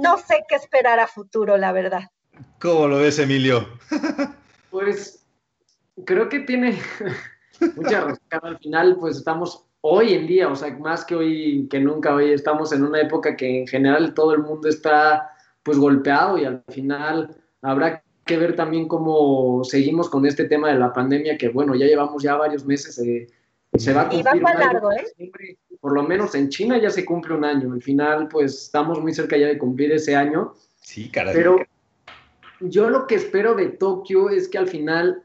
no sé qué esperar a futuro, la verdad. ¿Cómo lo ves, Emilio? (laughs) pues creo que tiene (laughs) mucha razón. Al final, pues estamos hoy en día, o sea, más que hoy que nunca, hoy estamos en una época que en general todo el mundo está pues golpeado y al final habrá que ver también cómo seguimos con este tema de la pandemia, que bueno, ya llevamos ya varios meses, eh, se va a cumplir. largo, ¿eh? por lo menos en China ya se cumple un año. Al final, pues estamos muy cerca ya de cumplir ese año. Sí, caray. Pero yo lo que espero de Tokio es que al final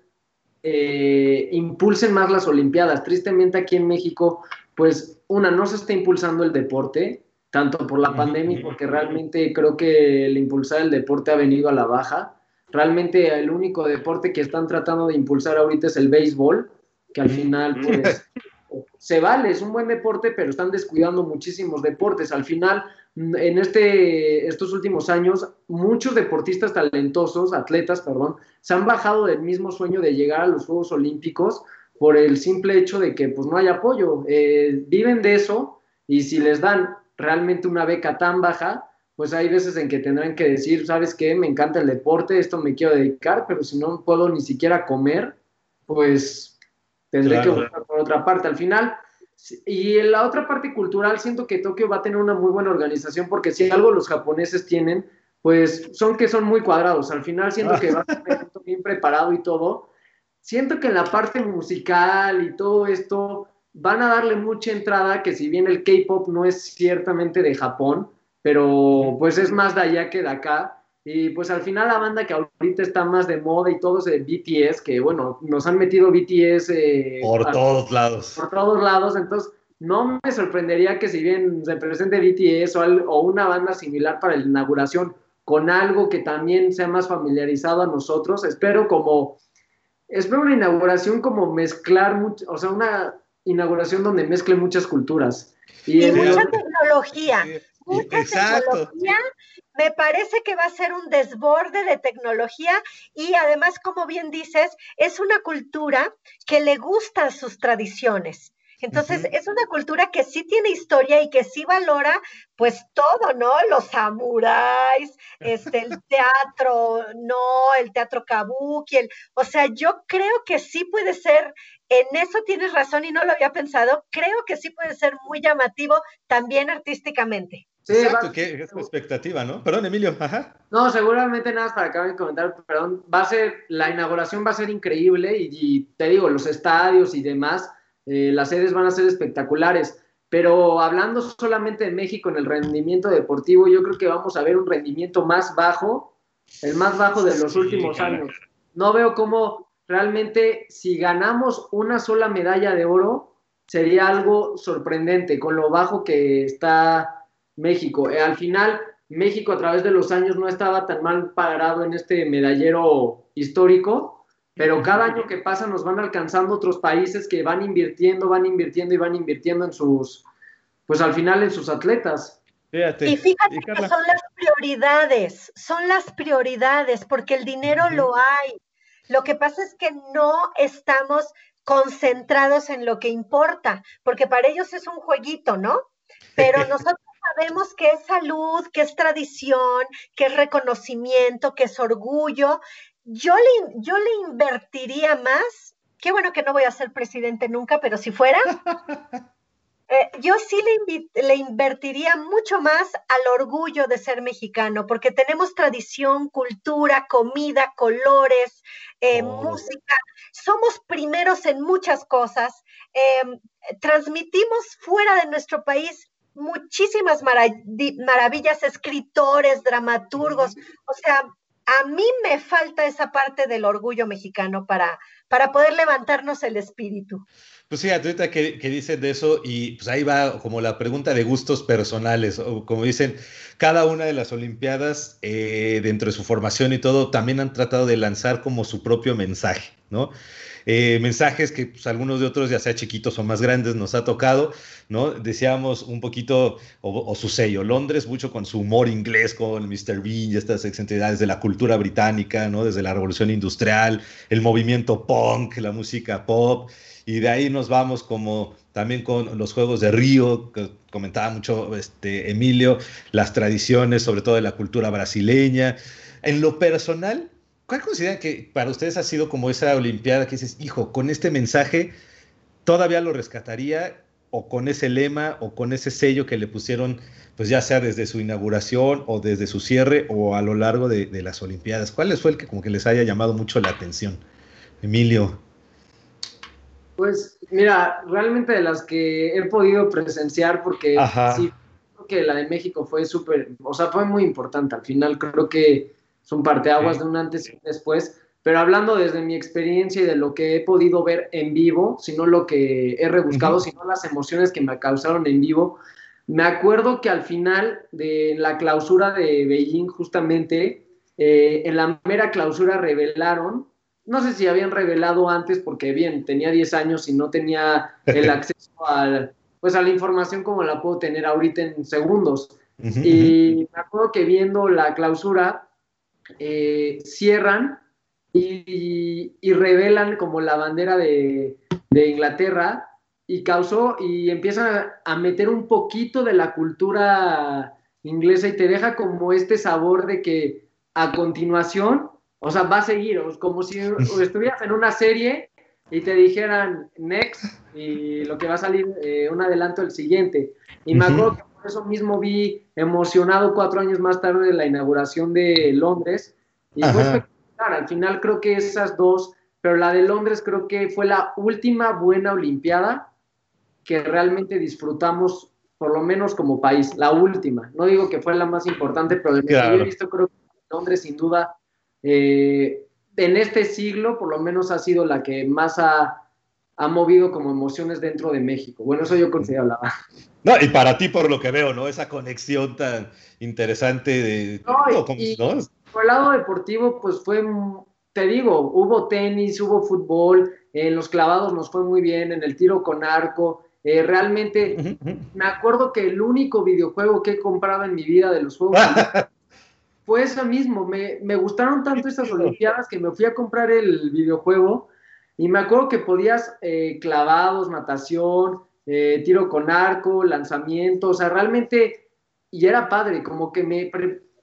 eh, impulsen más las Olimpiadas. Tristemente aquí en México, pues una, no se está impulsando el deporte, tanto por la pandemia, porque realmente creo que el impulsar el deporte ha venido a la baja. Realmente el único deporte que están tratando de impulsar ahorita es el béisbol, que al final pues se vale, es un buen deporte, pero están descuidando muchísimos deportes. Al final, en este, estos últimos años, muchos deportistas talentosos, atletas, perdón, se han bajado del mismo sueño de llegar a los Juegos Olímpicos por el simple hecho de que pues no hay apoyo. Eh, viven de eso y si les dan realmente una beca tan baja, pues hay veces en que tendrán que decir, ¿sabes qué? Me encanta el deporte, esto me quiero dedicar, pero si no puedo ni siquiera comer, pues Tendré que buscar por otra parte. Al final, y en la otra parte cultural, siento que Tokio va a tener una muy buena organización porque si algo los japoneses tienen, pues son que son muy cuadrados. Al final siento que va a estar bien preparado y todo. Siento que en la parte musical y todo esto van a darle mucha entrada, que si bien el K-pop no es ciertamente de Japón, pero pues es más de allá que de acá, y pues al final la banda que ahorita está más de moda y todo es de BTS, que bueno, nos han metido BTS... Eh, por todos lados. Por todos lados, entonces no me sorprendería que si bien se presente BTS o, o una banda similar para la inauguración con algo que también sea más familiarizado a nosotros, espero como... Espero una inauguración como mezclar, o sea, una inauguración donde mezcle muchas culturas. Y, mucha tecnología. Mucha tecnología me parece que va a ser un desborde de tecnología y además, como bien dices, es una cultura que le gustan sus tradiciones. Entonces, es una cultura que sí tiene historia y que sí valora, pues todo, ¿no? Los samuráis, este, el (laughs) teatro, no, el teatro kabuki, el, o sea, yo creo que sí puede ser, en eso tienes razón y no lo había pensado, creo que sí puede ser muy llamativo también artísticamente. Sí, Exacto, qué expectativa, ¿no? Perdón, Emilio, ajá. No, seguramente nada más para acabar de comentar, perdón, va a ser, la inauguración va a ser increíble y, te digo, los estadios y demás, eh, las sedes van a ser espectaculares, pero hablando solamente de México en el rendimiento deportivo, yo creo que vamos a ver un rendimiento más bajo, el más bajo de los últimos años. No veo cómo realmente si ganamos una sola medalla de oro, sería algo sorprendente con lo bajo que está México. Eh, al final, México a través de los años no estaba tan mal parado en este medallero histórico, pero cada año que pasa nos van alcanzando otros países que van invirtiendo, van invirtiendo y van invirtiendo en sus, pues al final en sus atletas. Y fíjate que son las prioridades, son las prioridades, porque el dinero lo hay. Lo que pasa es que no estamos concentrados en lo que importa, porque para ellos es un jueguito, ¿no? Pero nosotros (laughs) sabemos que es salud, que es tradición, que es reconocimiento, que es orgullo. Yo le, yo le invertiría más, qué bueno que no voy a ser presidente nunca, pero si fuera, (laughs) eh, yo sí le, le, invertiría mucho más al orgullo de ser mexicano, porque tenemos tradición, cultura, comida, colores, eh, música, somos primeros en muchas cosas, em, transmitimos fuera de nuestro país muchísimas maravillas, escritores, dramaturgos, o sea, a mí me falta esa parte del orgullo mexicano para, para poder levantarnos el espíritu. Pues fíjate, ahorita que, que dicen de eso, y pues ahí va como la pregunta de gustos personales, o como dicen, cada una de las Olimpiadas, eh, dentro de su formación y todo, también han tratado de lanzar como su propio mensaje, ¿no? Eh, mensajes que pues, algunos de otros, ya sea chiquitos o más grandes, nos ha tocado, ¿no? Decíamos un poquito, o, su sello, Londres, mucho con su humor inglés, con Mr. Bean y estas excentricidades de la cultura británica, ¿no? Desde la revolución industrial, el movimiento punk, la música pop, y de ahí nos vamos como también con los Juegos de Río, que comentaba mucho este, Emilio, las tradiciones, sobre todo de la cultura brasileña. En lo personal, ¿Cuál consideran que para ustedes ha sido como esa Olimpiada que dices, hijo, con este mensaje todavía lo rescataría o con ese lema o con ese sello que le pusieron, pues ya sea desde su inauguración o desde su cierre o a lo largo de, las Olimpiadas? ¿Cuál fue el que como que les haya llamado mucho la atención? Emilio. Pues mira, realmente de las que he podido presenciar, porque sí, creo que la de México fue súper, o sea, fue muy importante. Al final creo que son parteaguas de un antes y un después, pero hablando desde mi experiencia y de lo que he podido ver en vivo, sino lo que he rebuscado, sino las emociones que me causaron en vivo, me acuerdo que al final de la clausura de Beijing, justamente, eh, en la mera clausura revelaron, no sé si habían revelado antes, porque bien, tenía 10 años y no tenía el (laughs) acceso a, pues, a la información como la puedo tener ahorita en segundos. Y me acuerdo que viendo la clausura, eh, cierran y, revelan como la bandera de, Inglaterra y causó y empiezan a, meter un poquito de la cultura inglesa y te deja como este sabor de que a continuación, o sea, va a seguir, como si (laughs) estuvieras en una serie y te dijeran next y lo que va a salir eh, un adelanto el siguiente. Y me acuerdo que eso mismo vi emocionado cuatro años más tarde de la inauguración de Londres. Y fue espectacular. Al final creo que esas dos, pero la de Londres creo que fue la última buena Olimpiada que realmente disfrutamos, por lo menos como país, la última. No digo que fue la más importante, pero de lo que he visto creo que Londres sin duda, eh, en este siglo por lo menos ha sido la que más ha ha movido como emociones dentro de México. Bueno, eso yo consideraba. No, y para ti por lo que veo, ¿no? Esa conexión tan interesante de... No, Por el lado deportivo, pues fue, te digo, hubo tenis, hubo fútbol, en los clavados nos fue muy bien, en el tiro con arco. Eh, realmente, me acuerdo que el único videojuego que he comprado en mi vida de los juegos (laughs) fue eso mismo. Me, me gustaron tanto esas Olimpiadas que me fui a comprar el videojuego y me acuerdo que podías eh, clavados, natación, eh, tiro con arco, lanzamiento, o sea, realmente, y era padre, como que me,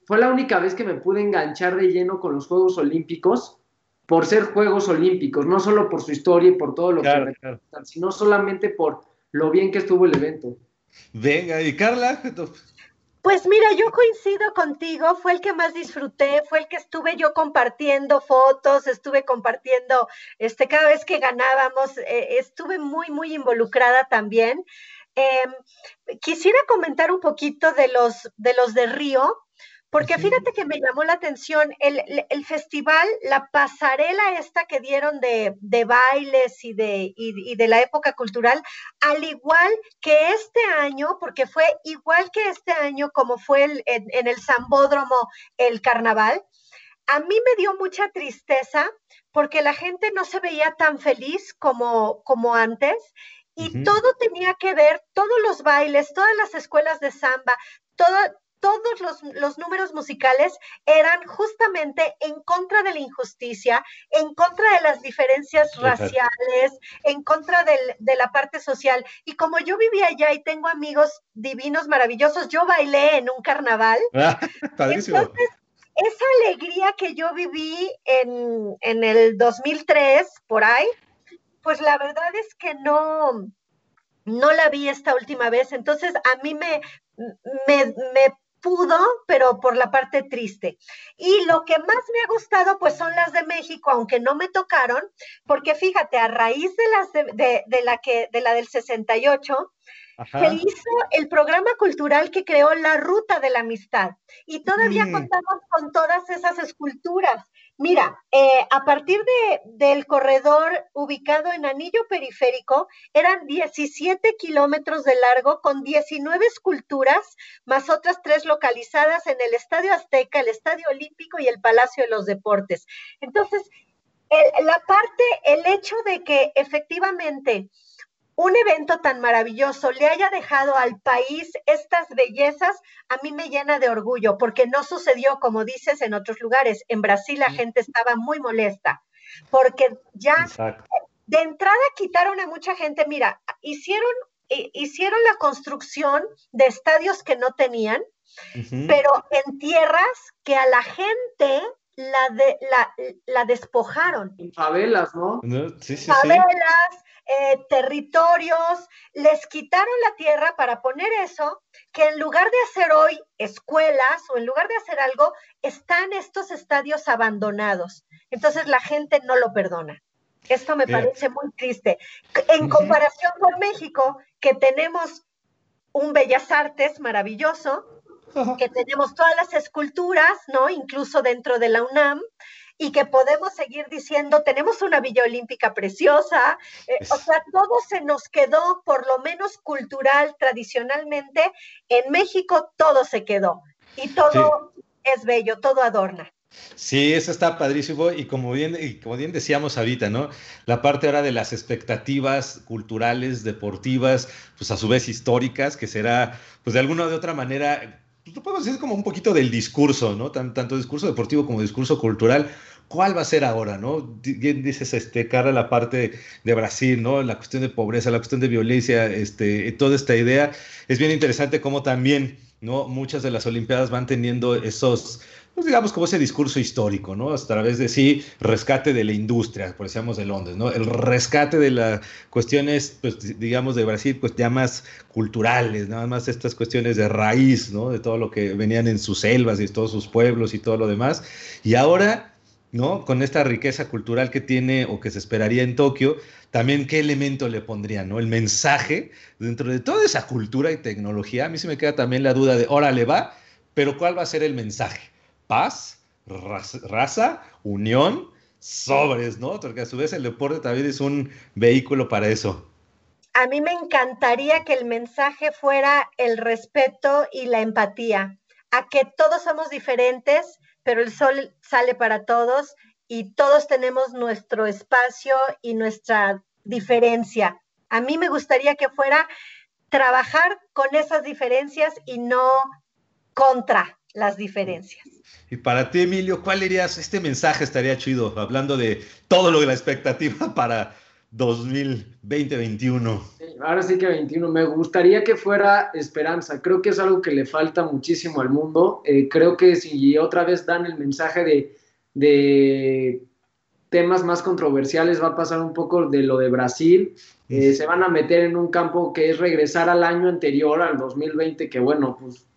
fue la única vez que me pude enganchar de lleno con los Juegos Olímpicos por ser Juegos Olímpicos, no solo por su historia y por todo lo que representan, sino solamente por lo bien que estuvo el evento. Venga, y Carla, pues mira, yo coincido contigo, fue el que más disfruté, fue el que estuve yo compartiendo fotos, estuve compartiendo, este, cada vez que ganábamos, eh, estuve muy, muy involucrada también. Em, quisiera comentar un poquito de los, de los de Río, porque fíjate que me llamó la atención el, festival, la pasarela esta que dieron de, bailes y de, de la época cultural, al igual que este año, porque fue igual que este año como fue en, en el Zambódromo el carnaval, a mí me dio mucha tristeza porque la gente no se veía tan feliz como, como antes y todo tenía que ver, todos los bailes, todas las escuelas de samba, todos los, números musicales eran justamente en contra de la injusticia, en contra de las diferencias raciales, en contra de la parte social. Y como yo vivía allá y tengo amigos divinos, maravillosos, yo bailé en un carnaval. (laughs) Ah, entonces, esa alegría que yo viví en, en el 2003, por ahí, pues la verdad es que no, no la vi esta última vez, entonces a mí me, me, pudo, pero por la parte triste. Y lo que más me ha gustado, pues son las de México, aunque no me tocaron, porque fíjate, a raíz de las de, de, la que, de la del 68, se hizo el programa cultural que creó la Ruta de la Amistad. Y todavía mm. contamos con todas esas esculturas. Mira, eh, a partir de, del corredor ubicado en Anillo Periférico, eran 17 kilómetros de largo con 19 esculturas, más otras tres localizadas en el Estadio Azteca, el Estadio Olímpico y el Palacio de los Deportes. Entonces, la parte, el hecho de que efectivamente un evento tan maravilloso le haya dejado al país estas bellezas, a mí me llena de orgullo, porque no sucedió, como dices, en otros lugares. En Brasil la gente estaba muy molesta, porque ya de entrada quitaron a mucha gente. Mira, hicieron, hicieron la construcción de estadios que no tenían, pero en tierras que a la gente la, de, la, la despojaron. En favelas, ¿no? Sí, sí, favelas, eh, territorios, les quitaron la tierra para poner eso, que en lugar de hacer hoy escuelas o en lugar de hacer algo, están estos estadios abandonados. Entonces la gente no lo perdona. Esto me parece muy triste. En comparación con México, que tenemos un Bellas Artes maravilloso, que tenemos todas las esculturas, ¿no? Incluso dentro de la UNAM, y que podemos seguir diciendo, tenemos una Villa Olímpica preciosa, eh, o sea, todo se nos quedó, por lo menos cultural, tradicionalmente, en México todo se quedó y todo es bello, todo adorna. Sí, eso está padrísimo y como bien, y como bien decíamos ahorita, ¿no? La parte ahora de las expectativas culturales, deportivas, pues a su vez históricas, que será, pues de alguna u otra manera, pues podemos decir como un poquito del discurso, ¿no? tanto discurso deportivo como discurso cultural, ¿Cuál va a ser ahora, no? Bien dices, este, cara, la parte de Brasil, ¿no? La cuestión de pobreza, la cuestión de violencia, este, toda esta idea. Es bien interesante cómo también, ¿no? Muchas de las Olimpiadas van teniendo esos, pues digamos, como ese discurso histórico, ¿no? A través de sí, rescate de la industria, por decíamos de Londres, ¿no? El rescate de las cuestiones, pues, digamos, de Brasil, pues ya más culturales, nada más estas cuestiones de raíz, ¿no? De todo lo que venían en sus selvas y todos sus pueblos y todo lo demás. Y ahora ¿no? Con esta riqueza cultural que tiene o que se esperaría en Tokio, también qué elemento le pondrían, ¿no? El mensaje dentro de toda esa cultura y tecnología. A mí se me queda también la duda de, órale va, pero ¿cuál va a ser el mensaje? Paz, raza, unión, sobres, ¿no? Porque a su vez el deporte también es un vehículo para eso. A mí me encantaría que el mensaje fuera el respeto y la empatía, a que todos somos diferentes, pero el sol sale para todos y todos tenemos nuestro espacio y nuestra diferencia. A mí me gustaría que fuera trabajar con esas diferencias y no contra las diferencias. Y para ti, Emilio, ¿cuál dirías? Este mensaje estaría chido, hablando de todo lo de la expectativa para 2020-21. Ahora sí que 21. Me gustaría que fuera esperanza. Creo que es algo que le falta muchísimo al mundo. Eh, creo que si otra vez dan el mensaje de, de, temas más controversiales, va a pasar un poco de lo de Brasil. Eh, se van a meter en un campo que es regresar al año anterior, al 2020, que bueno, pues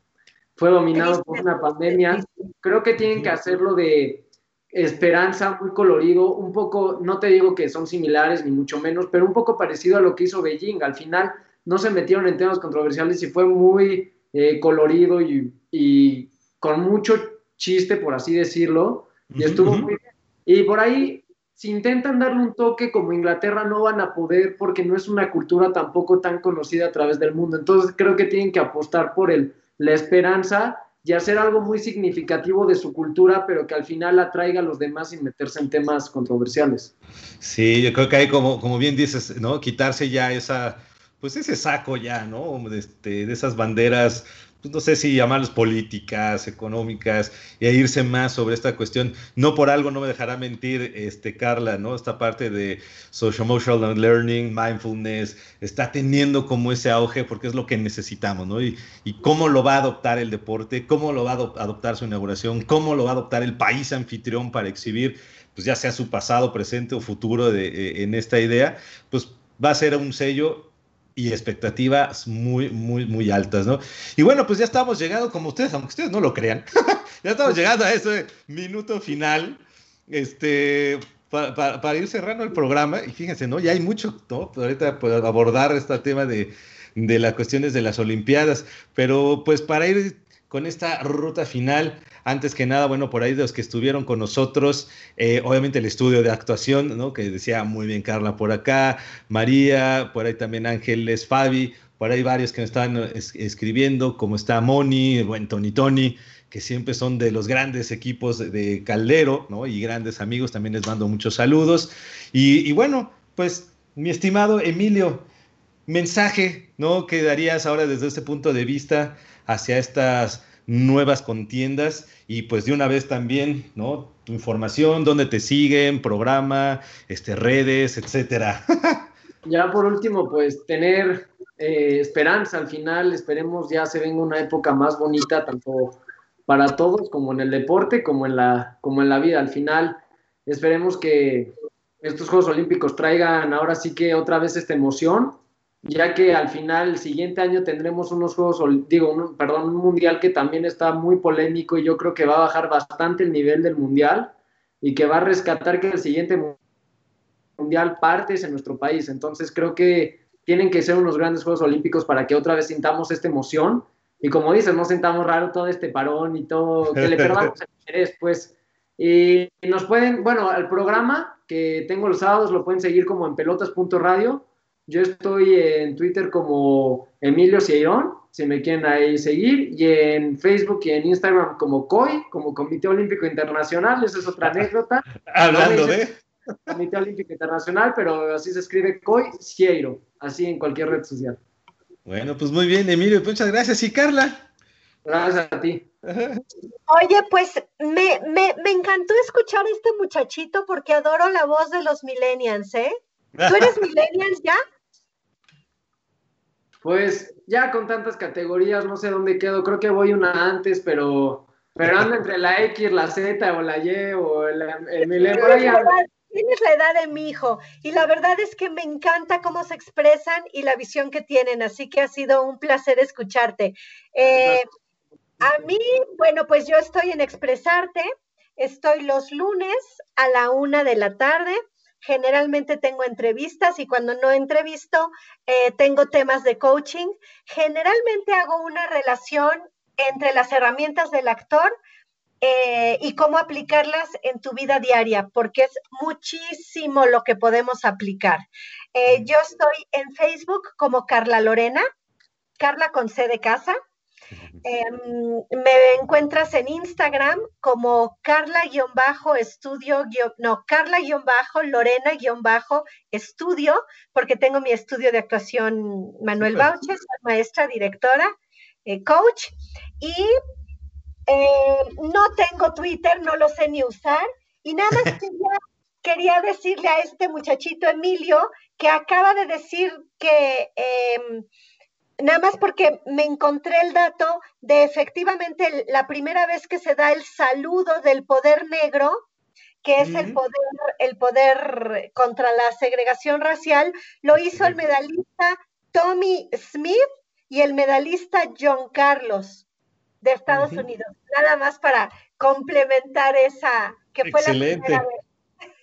fue dominado por una pandemia. Creo que tienen que hacerlo de esperanza, muy colorido, un poco, no te digo que son similares ni mucho menos, pero un poco parecido a lo que hizo Beijing. Al final no se metieron en temas controversiales y fue muy eh, colorido y, con mucho chiste, por así decirlo, y estuvo muy bien. Y por ahí, si intentan darle un toque como Inglaterra, no van a poder porque no es una cultura tampoco tan conocida a través del mundo. Entonces creo que tienen que apostar por el, la esperanza y hacer algo muy significativo de su cultura, pero que al final atraiga a los demás sin meterse en temas controversiales. Sí, yo creo que hay como, como bien dices, ¿no? Quitarse ya esa, pues ese saco ya, ¿no? Este, de esas banderas pues no sé si llamarlas políticas, económicas, y a irse más sobre esta cuestión. No por algo no me dejará mentir este, Carla, ¿no? Esta parte de social emotional learning, mindfulness, está teniendo como ese auge porque es lo que necesitamos, ¿no? Y, y cómo lo va a adoptar el deporte, cómo lo va a adoptar su inauguración, cómo lo va a adoptar el país anfitrión para exhibir, pues ya sea su pasado, presente o futuro de, eh, en esta idea, pues va a ser un sello y expectativas muy, muy, muy altas, ¿no? Y bueno, pues ya estamos llegando, como ustedes, aunque ustedes no lo crean, (laughs) ya estamos llegando a ese minuto final, este, para, ir cerrando el programa, y fíjense, ¿no? Ya hay mucho, ¿no? Pues ahorita pues, abordar este tema de, de las cuestiones de las Olimpiadas, pero pues para ir con esta ruta final, antes que nada, bueno, por ahí de los que estuvieron con nosotros, eh, obviamente el estudio de actuación, ¿no? Que decía muy bien Carla por acá, María, por ahí también Ángeles, Fabi, por ahí varios que nos están escribiendo, como está Moni, buen Tony Tony, que siempre son de los grandes equipos de Caldero, ¿no? Y grandes amigos, también les mando muchos saludos. Y, y bueno, pues mi estimado Emilio, mensaje, ¿no? Que darías ahora desde este punto de vista hacia estas nuevas contiendas y pues de una vez también, ¿no? Tu información, dónde te siguen, programa, este, redes, etcétera. (laughs) ya por último, pues tener eh, esperanza al final, esperemos ya se venga una época más bonita, tanto para todos como en el deporte, como en la, como en la vida. Al final, esperemos que estos Juegos Olímpicos traigan ahora sí que otra vez esta emoción ya que al final el siguiente año tendremos unos juegos, digo, perdón, un mundial que también está muy polémico y yo creo que va a bajar bastante el nivel del mundial y que va a rescatar que el siguiente mundial partes en nuestro país. Entonces creo que tienen que ser unos grandes Juegos Olímpicos para que otra vez sintamos esta emoción y como dices, no sintamos raro todo este parón y todo, que le perdamos el (laughs) interés, pues. Y nos pueden, bueno, el programa que tengo los sábados lo pueden seguir como en pelotas.radio yo estoy en Twitter como Emilio Cieirón, si me quieren ahí seguir, y en Facebook y en Instagram como COI, como Comité Olímpico Internacional, esa es otra anécdota. (laughs) Hablando de... (laughs) Comité Olímpico Internacional, pero así se escribe COI Cieiro, así en cualquier red social. Bueno, pues muy bien, Emilio, muchas gracias. ¿Y Carla? Gracias a ti. Oye, pues me, me, me encantó escuchar a este muchachito porque adoro la voz de los millennials, ¿eh? ¿Tú eres (laughs) millennials ya? Pues ya con tantas categorías, no sé dónde quedo, creo que voy una antes, pero, pero ando entre la X, la Z o la Y o el, el, Tienes la edad de mi hijo. Y la verdad es que me encanta cómo se expresan y la visión que tienen, así que ha sido un placer escucharte. Eh, a mí, bueno, pues yo estoy en Expresarte, estoy los lunes a la una de la tarde Generalmente tengo entrevistas y cuando no entrevisto, eh, tengo temas de coaching. Generalmente hago una relación entre las herramientas del actor eh, y cómo aplicarlas en tu vida diaria, porque es muchísimo lo que podemos aplicar. Eh, yo estoy en Facebook como Carla Lorena, Carla con C de casa. Em, me encuentras en Instagram como Carla-estudio, no, Carla-Lorena-estudio, porque tengo mi estudio de actuación Manuel Bauches, maestra, directora, eh, coach, y eh, no tengo Twitter, no lo sé ni usar, y nada más (laughs) quería, quería decirle a este muchachito Emilio que acaba de decir que em, nada más porque me encontré el dato de efectivamente la primera vez que se da el saludo del poder negro, que es el poder, el poder contra la segregación racial, lo hizo el medalista Tommy Smith y el medalista John Carlos de Estados Unidos. Nada más para complementar esa, que fue la primera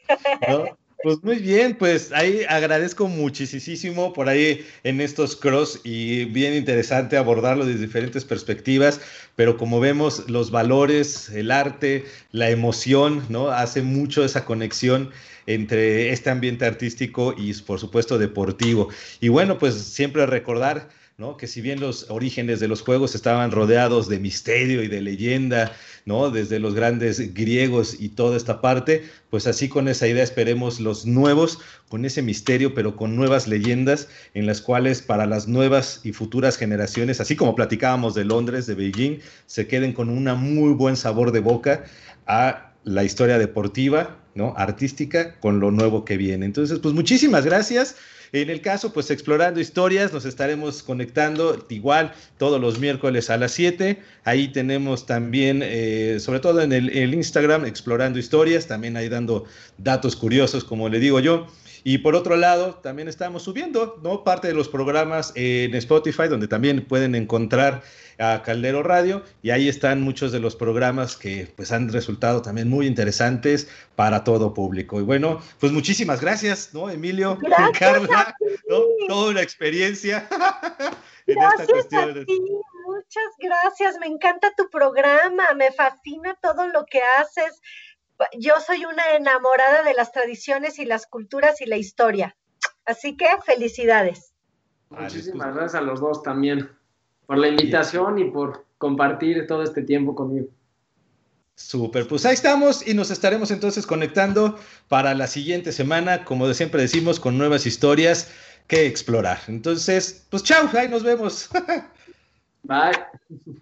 vez. Pues muy bien, pues ahí agradezco muchísimo por ahí en estos cross y bien interesante abordarlo desde diferentes perspectivas, pero como vemos los valores, el arte, la emoción, ¿no? Hace mucho esa conexión entre este ambiente artístico y por supuesto deportivo. Y bueno, pues siempre recordar ¿no? Que si bien los orígenes de los juegos estaban rodeados de misterio y de leyenda, ¿no? Desde los grandes griegos y toda esta parte, pues así con esa idea esperemos los nuevos, con ese misterio, pero con nuevas leyendas en las cuales para las nuevas y futuras generaciones, así como platicábamos de Londres, de Beijing, se queden con un muy buen sabor de boca a la historia deportiva, ¿no? Artística con lo nuevo que viene. Entonces, pues muchísimas gracias. En el caso, pues explorando historias, nos estaremos conectando igual todos los miércoles a las 7. Ahí tenemos también, eh, sobre todo en el, el Instagram, explorando historias, también ahí dando datos curiosos, como le digo yo. Y por otro lado, también estamos subiendo ¿no? parte de los programas en Spotify, donde también pueden encontrar a Caldero Radio y ahí están muchos de los programas que pues han resultado también muy interesantes para todo público. Y bueno, pues muchísimas gracias, ¿no? Emilio, (laughs) Carla, ¿no? Toda una experiencia (laughs) en gracias esta cuestión. A ti. Muchas gracias, me encanta tu programa, me fascina todo lo que haces. Yo soy una enamorada de las tradiciones y las culturas y la historia. Así que felicidades. Muchísimas gracias a los dos también por la invitación y por compartir todo este tiempo conmigo. Súper, pues ahí estamos y nos estaremos entonces conectando para la siguiente semana, como de siempre decimos, con nuevas historias que explorar. Entonces, pues chao, ahí nos vemos. (laughs) Bye.